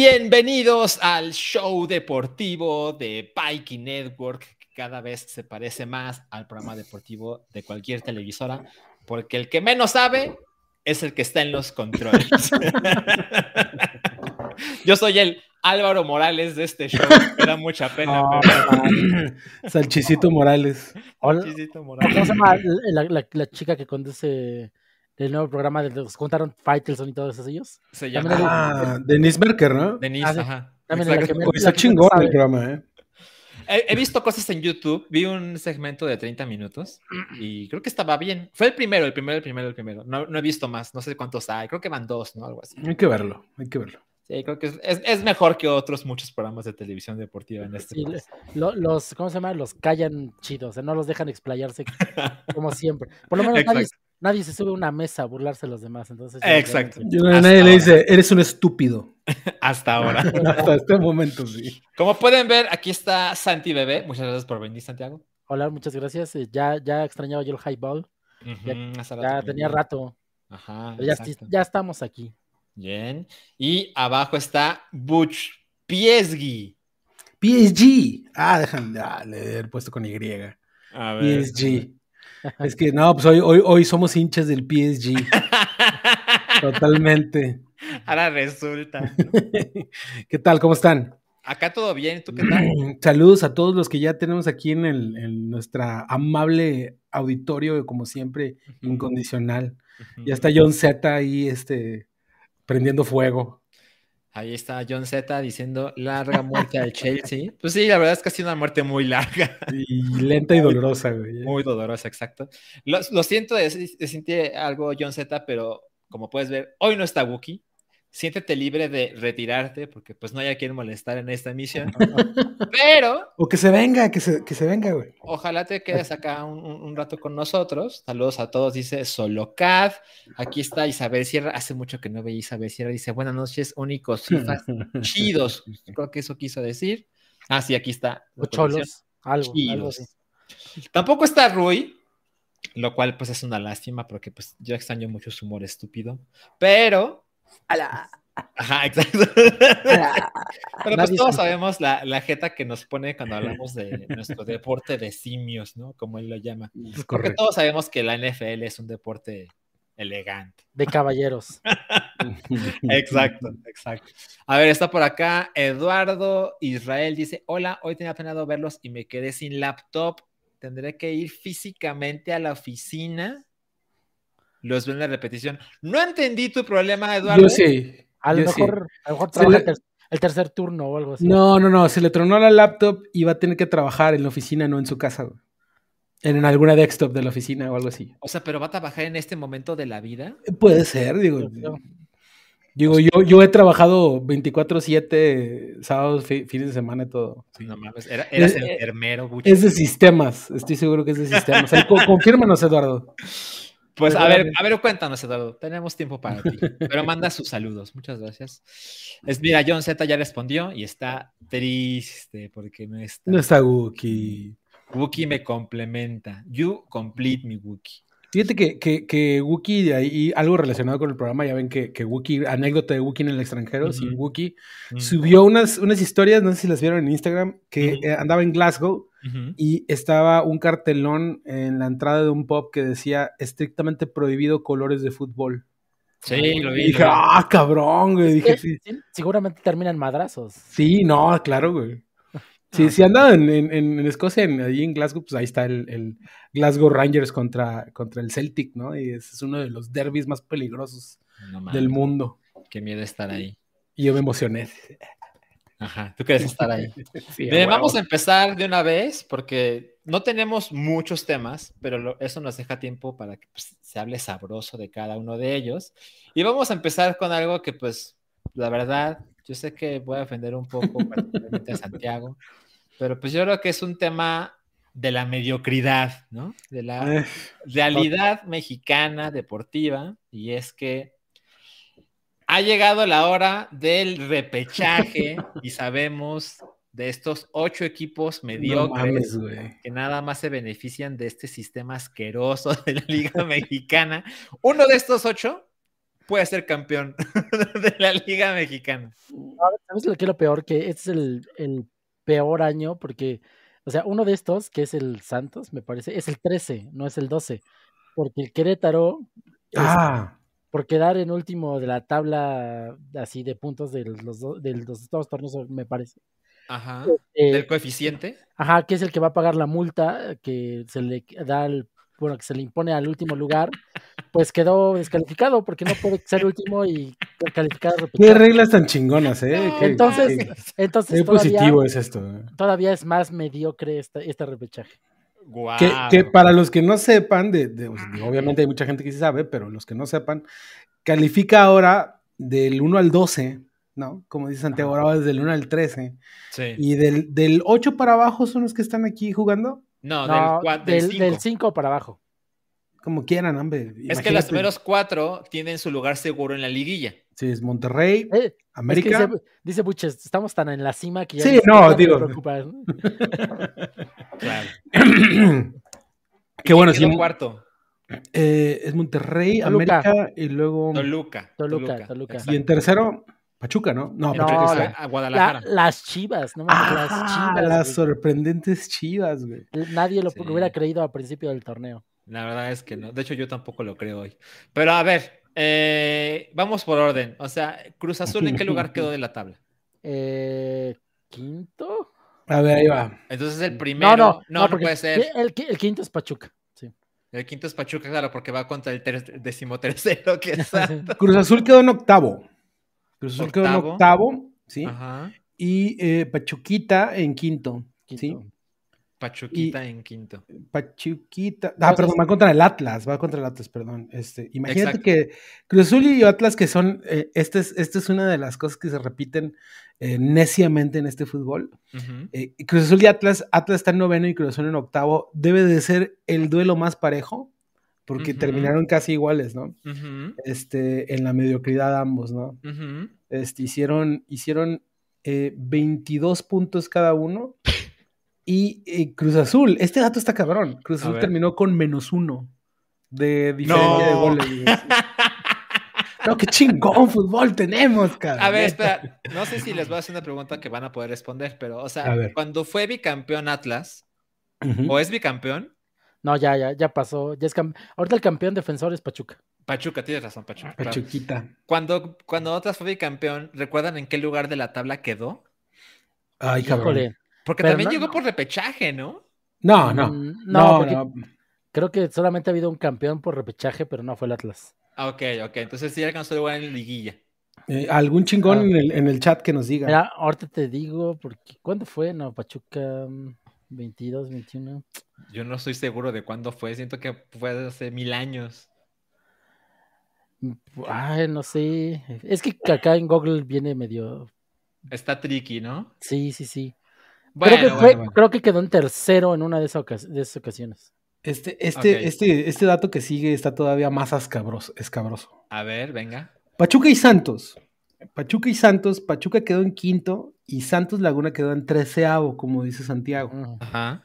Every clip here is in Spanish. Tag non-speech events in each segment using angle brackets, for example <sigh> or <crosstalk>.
Bienvenidos al show deportivo de Pikey Network, que cada vez se parece más al programa deportivo de cualquier televisora, porque el que menos sabe es el que está en los controles. <laughs> Yo soy el Álvaro Morales de este show, me da mucha pena. Pero- <laughs> Salchicito Morales. Hola, Chisito ¿Cómo Morales. se llama la, la- la chica que conduce el nuevo programa de los contaron Faitelson y todos ellos? Se También llama Ah, Denise Merker, ¿no? Denise, Ah, sí. ajá. También la Exacto. que me- la está que chingón el programa, ¿eh? He, he visto cosas en YouTube, vi un segmento de 30 minutos y creo que estaba bien. Fue el primero, el primero, el primero, el primero. No, no he visto más, no sé cuántos hay, creo que van dos, ¿no? Algo así. Hay que verlo, hay que verlo. Sí, creo que es, es- es mejor que otros muchos programas de televisión deportiva en este Sí, país. Lo- los, ¿cómo se llama? Los callan chidos, o sea, no los dejan explayarse <laughs> como siempre. Por lo menos nadie. Nadie se sube a una mesa a burlarse de los demás. Entonces, Exacto. Yo, nadie ahora. le dice, eres un estúpido. <laughs> Hasta ahora. <laughs> Hasta este momento, sí. Como pueden ver, aquí está Santi Bebé. Muchas gracias por venir, Santiago. Hola, muchas gracias. eh, Ya, ya extrañaba yo el highball. Ya- tenía rato. Ajá, ya, estamos aquí. Bien. Y abajo está Butch Piesgi. PSG. Ah, déjame ah, le he puesto con Y. A ver. PSG. Es que no, pues hoy, hoy, hoy somos hinchas del PSG. <laughs> Totalmente. Ahora resulta. <laughs> ¿Qué tal? ¿Cómo están? Acá todo bien, ¿tú qué tal? <clears throat> Saludos a todos los que ya tenemos aquí en, el, en nuestra amable auditorio, como siempre, incondicional. Ya está John Z ahí, este, prendiendo fuego. Ahí está John Z diciendo larga muerte al Chelsea. Pues sí, la verdad es que ha sido una muerte muy larga, Y lenta y dolorosa, güey. muy dolorosa, exacto. Lo, lo siento sentir algo John Z, pero como puedes ver, hoy no está Wookie. Siéntete libre de retirarte porque pues no hay a quien molestar en esta emisión. <laughs> Pero O que se venga, que se, que se venga, güey. ojalá te quedes acá un, un- un rato con nosotros. Saludos a todos, dice Solocad. Aquí está Isabel Sierra. Hace mucho que no veía Isabel Sierra. Dice buenas noches, únicos fifas <laughs> chidos. Creo que eso quiso decir. Ah, sí, aquí está. O cholos, algo, algo Chidos. así. Tampoco está Rui, lo cual pues es una lástima porque pues yo extraño mucho su humor estúpido. Pero, ajá, exacto. Pero pues todos sabemos la, la jeta que nos pone cuando hablamos de nuestro deporte de simios, ¿no? Como él lo llama. Es Porque correcto. todos sabemos que la NFL es un deporte elegante. De caballeros. <laughs> Exacto, exacto. A ver, está por acá Eduardo Israel dice, hola, hoy tenía planeado verlos y me quedé sin laptop. Tendré que ir físicamente a la oficina. Los veo en la repetición. No entendí tu problema, Eduardo. Yo sí. A lo yo sí. mejor, a lo mejor Se trabaja le- el, ter- el tercer turno o algo así. No, no, no. Se le tronó la laptop y va a tener que trabajar en la oficina, no en su casa, güey. En alguna desktop de la oficina o algo así. O sea, pero va a trabajar en este momento de la vida. Puede ser, digo. Digo, yo, yo he trabajado 24-7, sábados, fi- fines de semana y todo. No mames, era- eras Es- enfermero, Buchi. Es de sistemas, estoy seguro que es de sistemas. Confírmanos, Eduardo. Pues a ver, a ver, cuéntanos, Eduardo. Tenemos tiempo para ti. Pero manda sus saludos. Muchas gracias. Es, mira, John Z ya respondió y está triste porque no está. No está Wookie. Wookie me complementa. You complete me, Wookie. Fíjate que, que, que Wookie, de ahí, algo relacionado con el programa, ya ven que, que Wookie, anécdota de Wookie en el extranjero, Ujú. sin Wookie, Mm. subió unas, unas historias, no sé si las vieron en Instagram, que eh, andaba en Glasgow y estaba un cartelón en la entrada de un pub que decía estrictamente prohibido colores de fútbol. Sí, lo vi. Y dije, lo vi. ah, cabrón, güey. Dije, sí, seguramente terminan madrazos. sí, no, claro, güey. Si Ah. si andaba en, en, en- Escocia, en, ahí en Glasgow, pues ahí está el, el Glasgow Rangers contra, contra el Celtic, ¿no? Y ese es uno de los derbis más peligrosos No del mundo. Qué miedo estar ahí. Y yo me emocioné. Ajá, tú quieres <laughs> estar ahí. Sí, Bien, a vamos a empezar de una vez porque no tenemos muchos temas, pero lo- eso nos deja tiempo para que pues, se hable sabroso de cada uno de ellos. Y vamos a empezar con algo que, pues, la verdad, yo sé que voy a ofender un poco particularmente a Santiago, pero pues yo creo que es un tema de la mediocridad, ¿no? De la Eh, realidad mexicana deportiva y es que ha llegado la hora del repechaje <laughs> y sabemos de estos ocho equipos no mediocres mames, que nada más se benefician de este sistema asqueroso de la Liga <laughs> Mexicana. Uno de estos ocho puede ser campeón <laughs> de la Liga Mexicana. ¿Sabes lo que es lo peor? Que este es el, el peor año porque, o sea, uno de estos, que es el Santos, me parece, es el 13, no es el 12. Porque el Querétaro, es- Ah, por quedar en último de la tabla así de puntos de los, do- de los dos torneos, me parece. Ajá. Eh, Del coeficiente. Ajá, que es el que va a pagar la multa que se le da al, bueno, que se le impone al último lugar, pues quedó descalificado porque no puede ser último y calificar a qué reglas tan chingonas, ¿eh? Qué- Entonces, qué- entonces qué todavía, positivo es esto. ¿eh? todavía es más mediocre este, este repechaje. Guau. Que, que para los que no sepan, de, de- obviamente hay mucha gente que sí sabe, pero los que no sepan, califica ahora del 1 al 12, ¿no? Como dice Santiago, ahora va desde el 1 al 13. Sí. Y del, del 8 para abajo son los que están aquí jugando, No, No, del, del, del del cinco. 5 para abajo. Como quieran, hombre. Es que los primeros cuatro tienen su lugar seguro en la liguilla. Sí, es Monterrey, Eh, es que América. dice, dice Buches, estamos tan en la cima que ya Sí, no, digo- preocupa, ¿no? <laughs> Claro. <clears throat> que bueno, ¿Quién sí, cuarto? eh, es Monterrey, Toluca. América y luego. Toluca. Toluca, Toluca. Y en tercero, Pachuca, ¿no? No, No, Pachuca la- está- a La- Guadalajara. las chivas, no mames, las Ah, chivas. las güey. sorprendentes chivas, güey. Nadie lo Sí. hubiera creído al principio del torneo. La verdad es que no. De hecho, yo tampoco lo creo hoy. Pero a ver, eh, vamos por orden. O sea, Cruz Azul, ¿en qué lugar quedó de la tabla? <laughs> Eh, ¿Quinto? A ver, ahí va. Entonces el primero. No, no, no, puede ser. El, el quinto es Pachuca. Sí. El quinto es Pachuca, claro, porque va contra el ter- decimotercero, que es. <laughs> Cruz Azul quedó en octavo. Cruz Azul quedó en Octavo. octavo, ¿sí? Ajá. Y eh, Pachuquita en quinto, ¿sí? Pachuquita en quinto. Pachuquita. Ah, perdón, va contra el Atlas, va contra el Atlas, perdón. Este, imagínate Exacto. que Cruz Azul y Atlas, que son, eh, esta es, esta es una de las cosas que se repiten eh, neciamente en este fútbol. Eh, Cruz Azul y Atlas, Atlas está en noveno y Cruz Azul en octavo. Debe de ser el duelo más parejo, porque terminaron casi iguales, ¿no? Este, en la mediocridad ambos, ¿no? Este, hicieron hicieron eh, 22 puntos cada uno. Y eh, Cruz Azul, este dato está cabrón. Cruz A Azul terminó con menos uno de diferencia de goles. No, qué chingón fútbol tenemos, cabrón. A ver, espera. No sé si les voy a hacer una pregunta que van a poder responder, pero, o sea, A ver. cuando fue bicampeón Atlas, o es bicampeón, No, ya, ya, ya pasó. Ya es cam- Ahorita el campeón defensor es Pachuca. Pachuca, tienes razón, Pachuca. claro. Pachuquita. Cuando, cuando Atlas fue bicampeón, ¿recuerdan en qué lugar de la tabla quedó? Ay, cabrón. Híjole. Porque Pero también no- llegó no. por repechaje, ¿no? No, no. Mm, No, no, porque no. creo que solamente ha habido un campeón por repechaje, pero no fue el Atlas. Ah, ok, ok. Entonces sí alcanzó lugar en liguilla. Eh, algún chingón Ah. en, el, en el chat que nos diga. Mira, ahorita te digo, porque ¿cuándo fue? No, Pachuca mm, 22, 21. Yo no estoy seguro de cuándo fue. Siento que fue hace mil años. Mm, Ay, no sé. Es que acá en Google viene medio. Está tricky, ¿no? Sí, sí, sí. Bueno, creo, que bueno, fue- bueno. creo que quedó en tercero en una de esas, ocas- de esas ocasiones. Este, este, este, este dato que sigue está todavía más escabroso. escabroso. A ver, venga. Pachuca y Santos. Pachuca y Santos. Pachuca quedó en quinto y Santos Laguna quedó en treceavo, como dice Santiago. Ajá.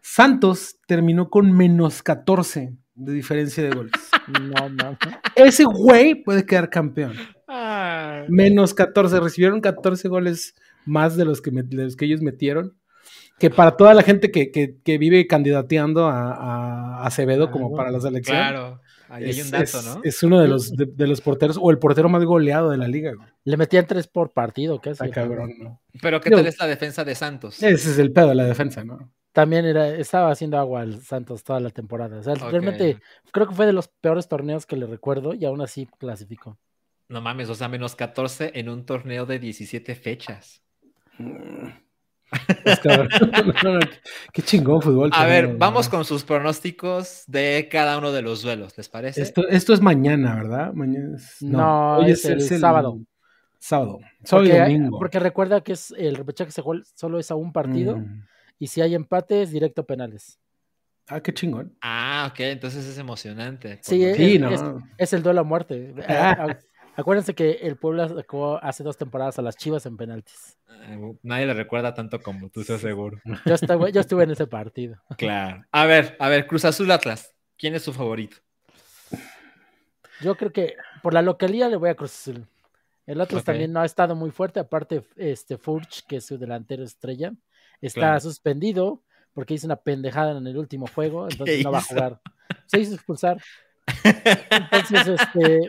Santos terminó con menos 14 de diferencia de goles. <laughs> No, no. Ese güey puede quedar campeón. Menos 14. Recibieron 14 goles más de los que, de los que ellos metieron. Que para toda la gente que, que- que vive candidateando a, a Acevedo como para la selección. Claro. Ahí hay es, un dato, es- ¿no? es uno de los, de, de los porteros, o el portero más goleado de la liga. güey. Le metían tres por partido, casi. Está cabrón, ¿no? Pero ¿qué Digo- tal es la defensa de Santos? Ese es el pedo de la defensa, ¿no? También era, estaba haciendo agua al Santos toda la temporada. O sea, realmente creo que fue de los peores torneos que le recuerdo y aún así clasificó. No mames, o sea, menos 14 en un torneo de 17 fechas. Es cabrón. <laughs> No, no, qué chingón fútbol. A ver, vamos con sus pronósticos de cada uno de los duelos, ¿les parece? Esto, esto es mañana, ¿verdad? Mañana es... No, es el sábado. Sábado. Sábado y Porque, domingo. porque recuerda que es el repechaje se juega- solo es a un partido Mm. y si hay empates, directo a penales. Ah, qué chingón. Ah, ok, entonces es emocionante. Sí, es- es- ¿no? Es el duelo a muerte. <laughs> Acuérdense que el Puebla sacó hace dos temporadas a las Chivas en penaltis. Eh, Nadie le recuerda tanto como tú, estoy seguro. <laughs> Yo estuve, yo estuve en ese partido. Claro. A ver, a ver, Cruz Azul Atlas. ¿Quién es su favorito? Yo creo que por la localidad le voy a Cruz Azul. El Atlas también no ha estado muy fuerte, aparte este Furch, que es su delantero estrella, está Claro. suspendido porque hizo una pendejada en el último juego, <laughs> entonces ¿Qué no va a jugar. Se hizo expulsar. <laughs> Entonces, este,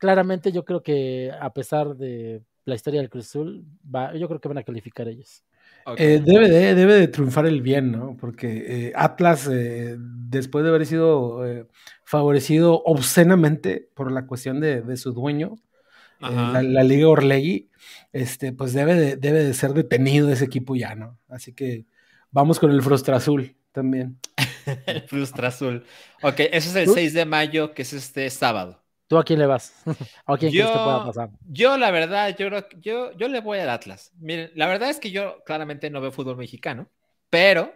claramente yo creo que a pesar de la historia del Cruz Azul, va, yo creo que van a calificar ellos. Eh, debe, de, debe de triunfar el bien, ¿no? Porque eh, Atlas, eh, después de haber sido eh, favorecido obscenamente por la cuestión de, de su dueño, eh, la, la Liga Orlegui, este, pues debe de, debe de ser detenido ese equipo ya, ¿no? Así que vamos con el Frostra Azul también. <laughs> El Frustra Azul. Ok, eso es el ¿Tú? 6 de mayo, que es este sábado. ¿Tú a quién le vas? <laughs> ¿O a quién crees que Yo- pueda pasar? Yo, la verdad, yo creo que yo, yo le voy al Atlas. Miren, la verdad es que yo claramente no veo fútbol mexicano, pero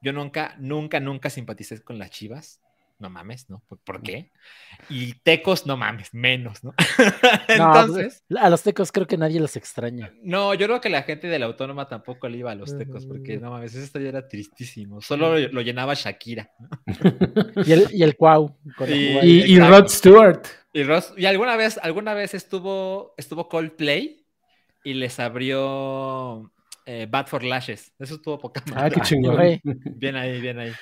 yo nunca, nunca, nunca simpaticé con las Chivas. No mames, ¿no? ¿Por, por qué? Y Tecos, no mames, menos, ¿no? <laughs> No, Entonces, A los tecos creo que nadie los extraña. no, yo creo que la gente de la Autónoma tampoco le iba a los Tecos, porque no mames, ese estadio era tristísimo. Solo lo, lo llenaba Shakira. ¿no? <laughs> Y el, y el Cuau. Y-. Rod Stewart. Y, Ross- y alguna vez, alguna vez estuvo, estuvo Coldplay y les abrió eh, Bad for Lashes. Eso estuvo poca Ah, madre. qué chingón. Bien ahí, bien ahí.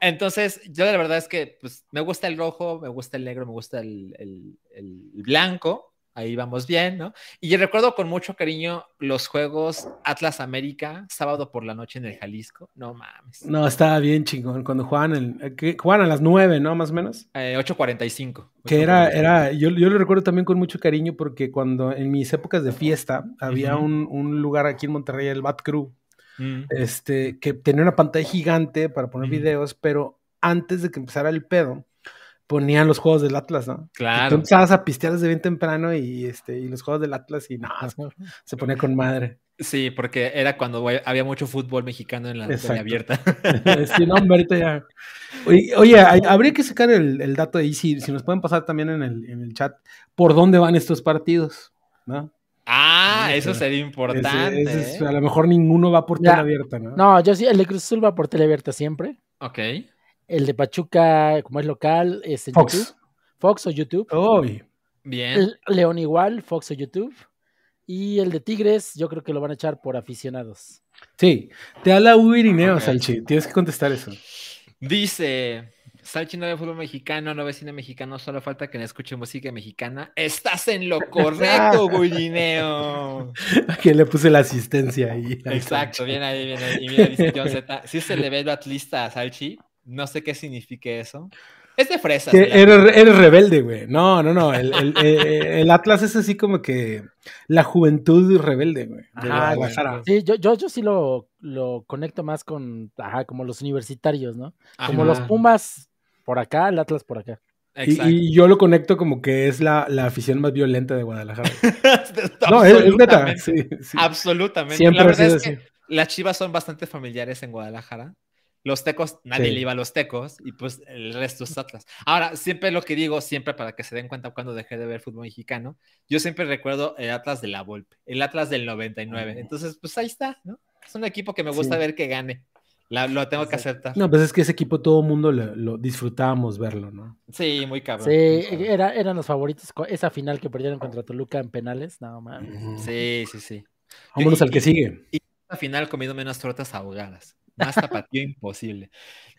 Entonces, yo la verdad es que pues, me gusta el rojo, me gusta el negro, me gusta el, el- el blanco. Ahí vamos bien, ¿no? Y yo recuerdo con mucho cariño los juegos Atlas América, sábado por la noche en el Jalisco. No mames. No, estaba bien chingón. Cuando jugaban, el, eh, jugaban a las 9, ¿no? Más o menos. Eh, 8.45. Que era, era, yo, yo lo recuerdo también con mucho cariño porque cuando en mis épocas de fiesta había un, un lugar aquí en Monterrey, el Bat Crew, Mm. este, que tenía una pantalla gigante para poner videos, pero antes de que empezara el pedo, ponían los juegos del Atlas, ¿no? Claro. Tú empezabas a pistear desde bien temprano y, este, y los juegos del Atlas y no, se ponía con madre. Sí, porque era cuando había mucho fútbol mexicano en la tele abierta. <laughs> Sí, no, ahorita ya. Oye, oye, hay- habría que sacar el, el dato ahí, si, si nos pueden pasar también en el, en el chat, por dónde van estos partidos, ¿no? Ah, Sí, eso sería importante. Ese- ese es- ¿eh? a lo mejor ninguno va por tele abierta, ¿no? No, yo sí, el de Cruz Azul va por tele abierta siempre. Ok. El de Pachuca, como es local, es en Fox. YouTube. Fox o YouTube. Uy, Bien. El León igual, Fox o YouTube. Y el de Tigres, yo creo que lo van a echar por aficionados. sí, te habla Hugo Irineo, Ok. Salchi, tienes que contestar eso. Dice, Salchi no ve fútbol mexicano, no ve cine mexicano, solo falta que no escuche música mexicana. Estás en lo <laughs> correcto, Guirineo. <laughs> Que le puse la asistencia ahí. Exacto, <laughs> bien ahí, bien ahí. Y mira, dice John Z, si se le ve lo atlista a Salchi, no sé qué signifique eso. Es de fresas. Que la- eres, eres rebelde, güey. No, no, no. El, el- eh, el Atlas es así como que la juventud rebelde, güey. de Ajá, Guadalajara. Sí, yo, yo, yo sí lo, lo conecto más con, ajá, como los universitarios, ¿no? Como los Pumas por acá, el Atlas por acá. Y, yo lo conecto como que es la, la afición más violenta de Guadalajara. <laughs> No, es, es neta. Absolutamente. Sí, sí. Absolutamente. Siempre la verdad es que así. las chivas son bastante familiares en Guadalajara. Los tecos, nadie Sí. le iba a los tecos y pues el resto es Atlas. Ahora, siempre lo que digo, siempre para que se den cuenta cuando dejé de ver fútbol mexicano, yo siempre recuerdo el Atlas de la Volpe, el Atlas del 99. Entonces, pues ahí está, ¿no? Es un equipo que me gusta Sí. ver que gane. La- lo tengo que aceptar. No, pues es que ese equipo todo el mundo lo, lo disfrutábamos verlo, ¿no? Sí, muy cabrón. Sí, cabrón. era, eran los favoritos. Esa final que perdieron contra Toluca en penales, no mames. Sí, sí, sí. Vámonos Y- al que sigue. Al final comiendo menos tortas ahogadas. Más tapatío imposible.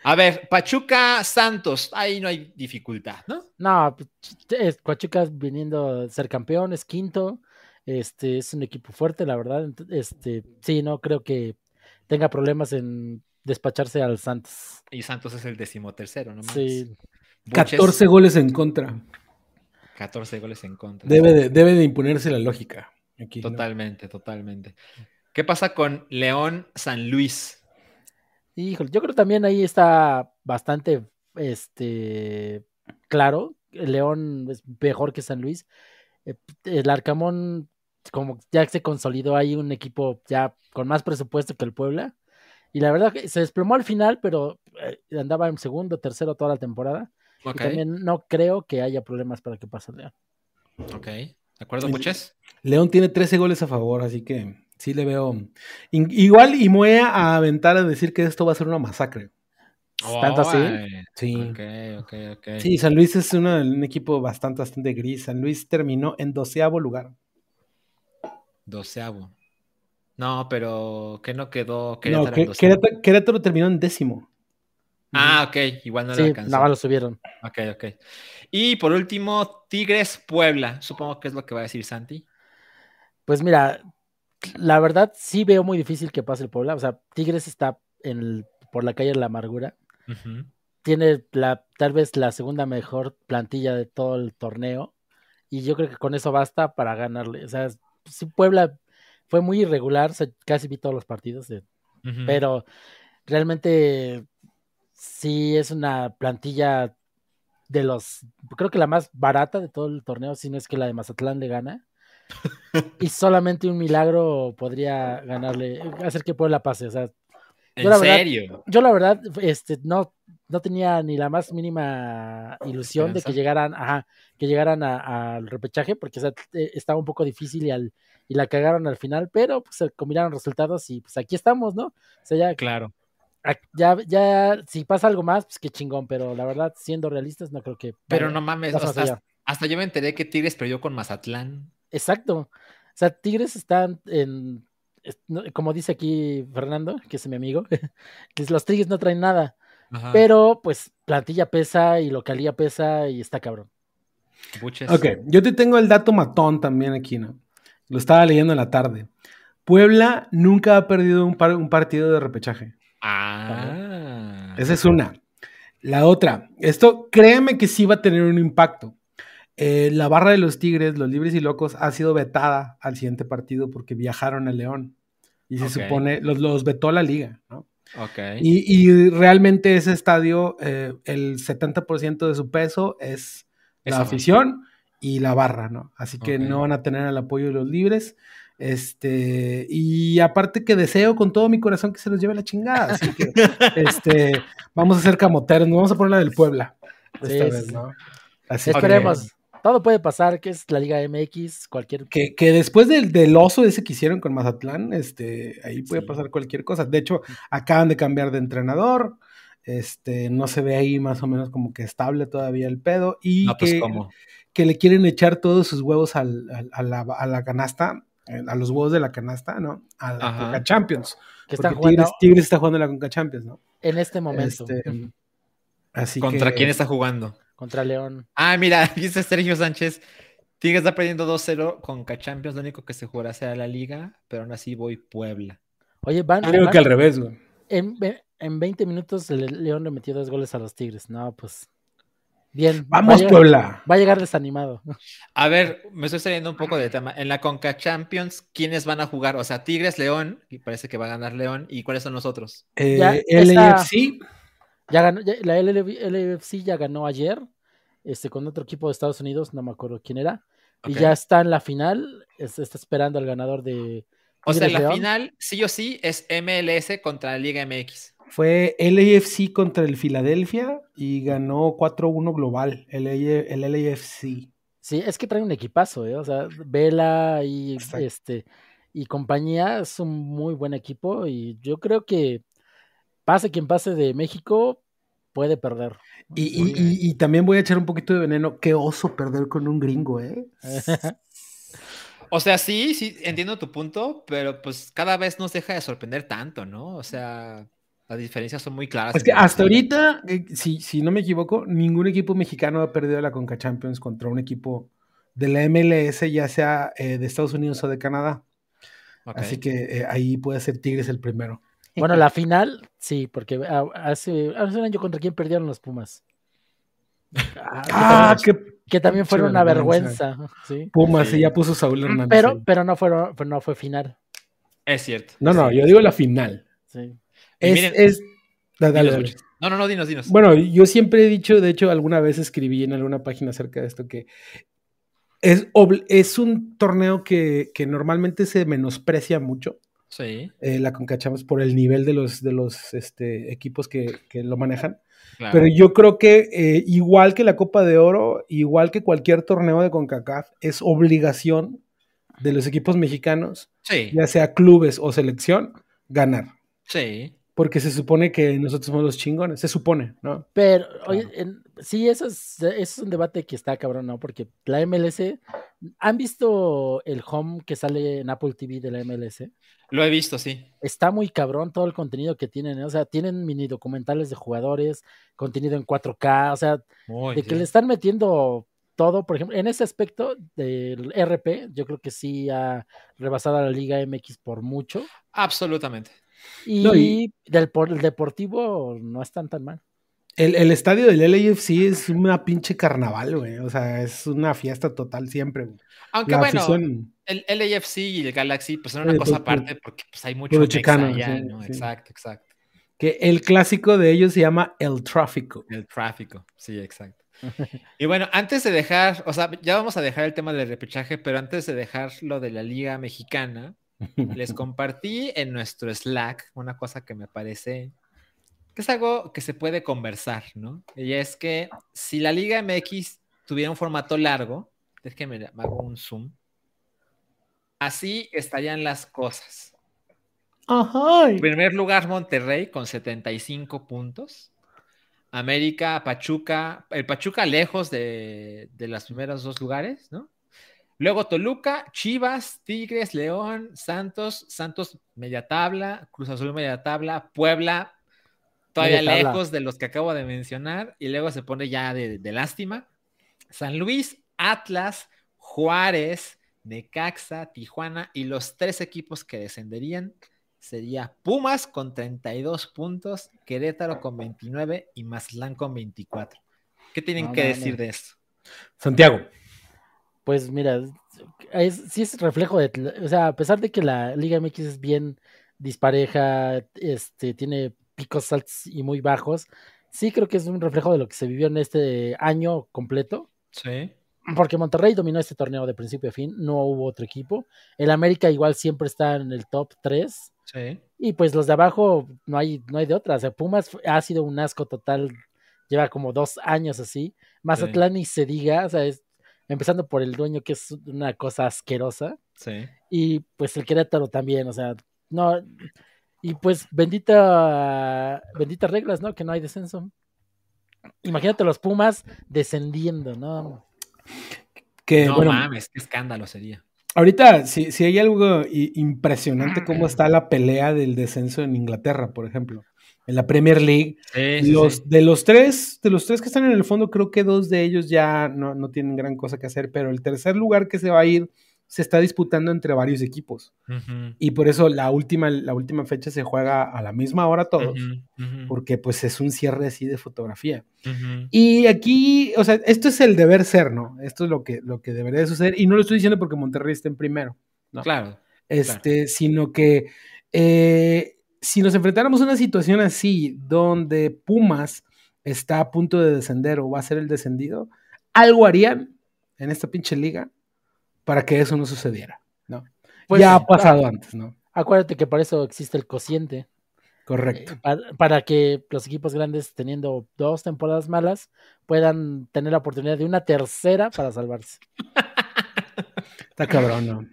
A ver, Pachuca Santos, ahí no hay dificultad, ¿no? No, pues, es- Pachuca viniendo a ser campeón, es quinto. Este es un equipo fuerte, la verdad. Este, sí, no creo que tenga problemas en despacharse al Santos. Y Santos es el decimotercero, ¿no? Sí, 14 goles en contra. 14 goles en contra. Debe de, debe de imponerse la lógica. Aquí, ¿no? Totalmente, totalmente. ¿Qué pasa con León San Luis? Híjole, yo creo también ahí está bastante este claro. El León es mejor que San Luis. Eh, El Arcamón, como ya se consolidó ahí un equipo ya con más presupuesto que el Puebla. Y la verdad que se desplomó al final, pero eh, andaba en segundo, tercero toda la temporada. Y también no creo que haya problemas para que pase León. ok. ¿De acuerdo. Muches? León tiene 13 goles a favor, así que sí le veo. In- igual y voy a aventar a decir que esto va a ser una masacre. Tanto así. Sí. Ok, ok, ok. Sí, San Luis es uno- un equipo bastante, bastante gris. San Luis terminó en doceavo lugar. Doceavo. No, pero ¿qué no quedó? No, Querétaro en que- doceavo? Querétaro, Querétaro terminó en décimo. Ah, ok, igual no Sí, le alcanzó. nada más lo subieron. Ok, ok. Y por último, Tigres Puebla. Supongo que es lo que va a decir Santi. Pues mira, la verdad sí veo muy difícil que pase el Puebla. O sea, Tigres está en el- por la calle de la amargura. Tiene la, tal vez la segunda mejor plantilla de todo el torneo. Y yo creo que con eso basta para ganarle. O sea, sí, Puebla fue muy irregular. o sea, casi vi todos los partidos. de- pero realmente sí es una plantilla de los, creo que la más barata de todo el torneo, si no es que la de Mazatlán le gana. <laughs> y solamente un milagro podría ganarle, hacer que Puebla pase. O sea, ¿En yo la verdad- serio? yo la verdad, este, no, no tenía ni la más mínima ilusión de que llegaran, ajá, que llegaran al repechaje, porque o sea, eh, estaba un poco difícil y, al, y la cagaron al final, pero pues se combinaron resultados y pues aquí estamos, ¿no? O sea, ya, Claro. ya, ya, si pasa algo más, pues qué chingón, pero la verdad, siendo realistas, no creo que. Pero vaya- no mames, hasta, hasta yo me enteré que Tigres perdió con Mazatlán. Exacto. O sea, Tigres están en, como dice aquí Fernando, que es mi amigo, <laughs> los Tigres no traen nada. Ajá. Pero, pues, plantilla pesa y localía pesa y está cabrón. Buches. Ok, yo te tengo el dato matón también aquí, ¿no? Lo estaba leyendo en la tarde. Puebla nunca ha perdido un, par- un partido de repechaje. Ah. Esa es una. La otra, esto créeme que sí va a tener un impacto. Eh, la barra de los Tigres, los libres y locos, ha sido vetada al siguiente partido porque viajaron a León. Y se supone, los, los vetó la liga, ¿no? Ok. Y, y realmente ese estadio, eh, el 70% de su peso es la afición y la barra, ¿no? Así que no van a tener el apoyo de los libres. Este, y aparte que deseo con todo mi corazón que se los lleve la chingada. Así que, <laughs> este, vamos a hacer camoteros, no vamos a poner la del Puebla esta Sí, vez. ¿no? Así que- Esperemos. Todo puede pasar, que es la Liga MX, cualquier. que, que después del, del oso ese que hicieron con Mazatlán, este, ahí puede Sí. pasar cualquier cosa. De hecho, acaban de cambiar de entrenador. Este, no se ve ahí más o menos como que estable todavía el pedo. Y No, pues que, cómo. que le quieren echar todos sus huevos al- al- a, la, a la canasta, eh, a los huevos de la canasta, ¿no? A la Ajá. Conca Champions. que están Porque jugando Tigres, Tigres está jugando la Conca Champions, ¿no? en este momento. Este, así ¿Contra que- quién está jugando? Contra León. Ah, mira, <laughs> dice Sergio Sánchez. Tigres está perdiendo 2-0 con Champions. Lo único que se jugará será la liga, pero aún así voy Puebla. Oye, van, Creo van- que al revés, güey. en, ve- en 20 minutos el León le metió dos goles a los Tigres. No, pues. Bien. va Vamos, llegar- Puebla. Va a llegar desanimado. A ver, me estoy saliendo un poco de tema. En la Conca Champions, ¿quiénes van a jugar? O sea, Tigres, León, y parece que va a ganar León. ¿Y cuáles son los otros? Eh, Ya, LAFC, Ya ganó, ya- la LFC ya ganó ayer. Este, con otro equipo de Estados Unidos, no me acuerdo quién era. Y ya está en la final. es- está esperando al ganador de. O sea, la León. final, sí o sí, es MLS contra la Liga MX. Fue LAFC contra el Filadelfia y ganó 4-1 global, el, el LAFC. Sí, es que trae un equipazo, ¿eh? O sea, Vela y Exacto. este y compañía es un muy buen equipo y yo creo que pase quien pase de México puede perder. Y, y- Sí. y- y también voy a echar un poquito de veneno. Qué oso perder con un gringo, ¿eh? <laughs> O sea, sí, sí, entiendo tu punto, pero pues cada vez nos deja de sorprender tanto, ¿no? O sea, las diferencias son muy claras. Es que hasta ahorita, eh, si, si no me equivoco, ningún equipo mexicano ha perdido la Conca Champions contra un equipo de la MLS, ya sea eh, de Estados Unidos o de Canadá. Así que eh, ahí puede ser Tigres el primero. Bueno, la final, sí, porque hace, hace un año contra quién perdieron los Pumas. Ah, que Ah, también- qué que también fueron una vergüenza. vergüenza, sí. Pumas, Sí. y ya puso Saúl Hernández. Pero, ahí. pero no fueron, pero no fue final. Es cierto. no, no, sí. yo digo la final. Sí. Es, miren- es- da- dale, dale. No, no, no, dinos, dinos. Bueno, yo siempre he dicho, de hecho, alguna vez escribí en alguna página acerca de esto, que es, es un torneo que, que normalmente se menosprecia mucho, Sí, eh, la concachamos por el nivel de los, de los este, equipos que, que lo manejan. claro. Pero yo creo que eh, igual que la Copa de Oro, igual que cualquier torneo de CONCACAF, es obligación de los equipos mexicanos, Sí, ya sea clubes o selección, ganar. sí. porque se supone que nosotros somos los chingones, se supone, ¿no? Pero, oye, en- sí, eso es, eso es un debate que está cabrón, ¿no? Porque la MLS, ¿han visto el home que sale en Apple TV de la MLS? Lo he visto, sí. Está muy cabrón todo el contenido que tienen, ¿eh? o sea, tienen mini documentales de jugadores, contenido en 4K, o sea, Muy de que le están metiendo todo, por ejemplo, en ese aspecto del RP, yo creo que sí ha rebasado a la Liga MX por mucho. Absolutamente. Y, No, y- del por- el deportivo no están tan mal. El, el estadio del LAFC es una pinche carnaval, güey. O sea, es una fiesta total siempre, güey. Aunque La bueno, afición- el LAFC y el Galaxy, pues son una Eh, cosa pues, pues, aparte porque pues hay mucho chicano, allá, sí, ¿no? sí. Exacto, exacto. Que el clásico de ellos se llama El Tráfico. El tráfico, sí, exacto. Y bueno, antes de dejar, o sea, ya vamos a dejar el tema del repechaje, pero antes de dejar lo de la Liga Mexicana, les <laughs> compartí en nuestro Slack una cosa que me parece que es algo que se puede conversar, ¿no? Y es que si la Liga MX tuviera un formato largo, déjenme me hago un zoom, así estarían las cosas. Ajá. En primer lugar, Monterrey con 75 puntos. América, Pachuca, el Pachuca lejos de, de los primeros dos lugares, ¿no? Luego Toluca, Chivas, Tigres, León, Santos, Santos media tabla, Cruz Azul media tabla, Puebla todavía lejos de los que acabo de mencionar y luego se pone ya de, de lástima. San Luis, Atlas, Juárez, Necaxa, Tijuana y los tres equipos que descenderían sería Pumas con 32 puntos, Querétaro con 29 y Mazatlán con 24. ¿Qué tienen No que decir de esto? Santiago. Pues mira, es, sí es reflejo de, o sea, a pesar de que la Liga MX es bien dispareja, este, tiene picos altos y muy bajos, sí creo que es un reflejo de lo que se vivió en este año completo, Sí. porque Monterrey dominó este torneo de principio a fin, no hubo otro equipo, el América igual siempre está en el top 3, Sí. y pues los de abajo no hay, no hay de otra, o sea, Pumas ha sido un asco total, lleva como dos años así, Mazatlán ni se diga, o sea, es, empezando por el dueño que es una cosa asquerosa, Sí. y pues el Querétaro también, o sea, no, y pues bendita, benditas reglas, ¿no? Que no hay descenso. Imagínate los Pumas descendiendo, ¿no? Que no bueno, mames, qué escándalo sería. ahorita si, si hay algo impresionante cómo está la pelea del descenso en Inglaterra, por ejemplo. En la Premier League, Sí, sí, los, sí. de los tres, de los tres que están en el fondo, creo que dos de ellos ya no, no tienen gran cosa que hacer, pero el tercer lugar que se va a ir se está disputando entre varios equipos. Y por eso la última, la última fecha se juega a la misma hora todos, porque pues es un cierre así de fotografía. Y aquí, o sea, esto es el deber ser, ¿no? Esto es lo que, lo que debería de suceder. Y no lo estoy diciendo porque Monterrey esté en primero, ¿no? Claro. este, sino que eh, si nos enfrentáramos a una situación así, donde Pumas está a punto de descender o va a ser el descendido, algo harían en esta pinche liga para que eso no sucediera, ¿no? Pues ya ha pasado antes, ¿no? Acuérdate que para eso existe el cociente, Correcto. eh, pa- para, que los equipos grandes, teniendo dos temporadas malas, puedan tener la oportunidad de una tercera para salvarse. Está cabrón, ¿no?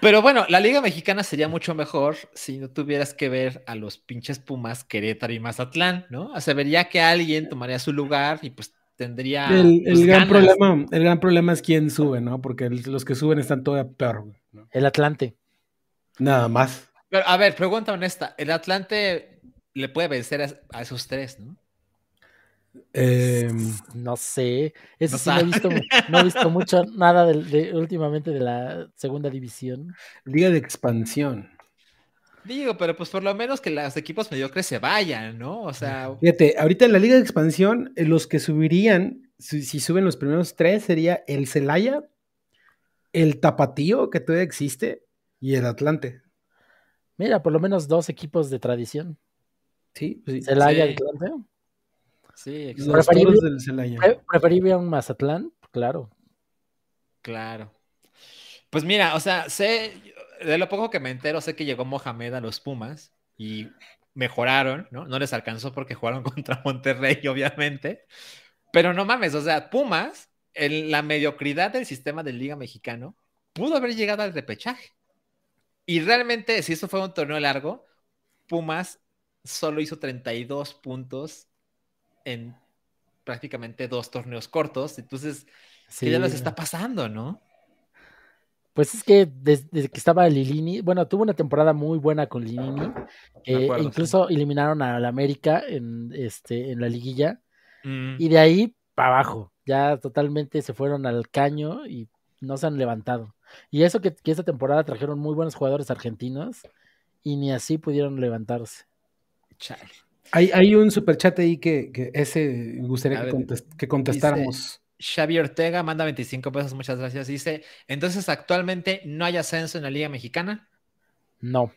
Pero bueno, la Liga Mexicana sería mucho mejor si no tuvieras que ver a los pinches Pumas, Querétaro y Mazatlán, ¿no? O sea, vería que alguien tomaría su lugar y pues tendría. el, el pues, gran ganas. problema, el gran problema es quién sube, ¿no? Porque el- los que suben están todavía peor, güey, ¿no? El Atlante. Nada más. Pero, a ver, pregunta honesta: ¿el Atlante le puede vencer a, a esos tres, no? Eh, No sé, eso No sí no he visto, no he visto mucho nada de, de- últimamente de la segunda división. liga de expansión. Digo, pero pues por lo menos que los equipos mediocres se vayan, ¿no? O sea, Fíjate, ahorita en la liga de expansión, eh, los que subirían, si, si suben los primeros tres, sería el Celaya, el Tapatío, que todavía existe, y el Atlante. Mira, por lo menos dos equipos de tradición. Sí, pues sí. Celaya Sí. y Atlante. sí, exacto. Los Preferible- del Celaya. Pre- Preferible a un Mazatlán, claro. Claro. Pues mira, o sea, sé, de lo poco que me entero, sé que llegó Mohamed a los Pumas y mejoraron, ¿no? No les alcanzó porque jugaron <laughs> contra Monterrey, obviamente. Pero no mames, o sea, Pumas, en la mediocridad del sistema de Liga Mexicano, pudo haber llegado al repechaje. Y realmente, si eso fue un torneo largo, Pumas solo hizo 32 puntos en prácticamente dos torneos cortos. Entonces, ¿qué ya les está pasando, no? Pues es que desde, que estaba Lilini, bueno, tuvo una temporada muy buena con Lilini, eh, incluso eliminaron a la América en, este, en la liguilla, mm. y de ahí para abajo, ya totalmente se fueron al caño y no se han levantado. Y eso que, que esta temporada trajeron muy buenos jugadores argentinos y ni así pudieron levantarse. Hay, hay un superchat ahí que, que ese me gustaría que, contestáramos. Xavi Ortega manda 25 pesos, muchas gracias. Dice, entonces actualmente no hay ascenso en la Liga Mexicana. No,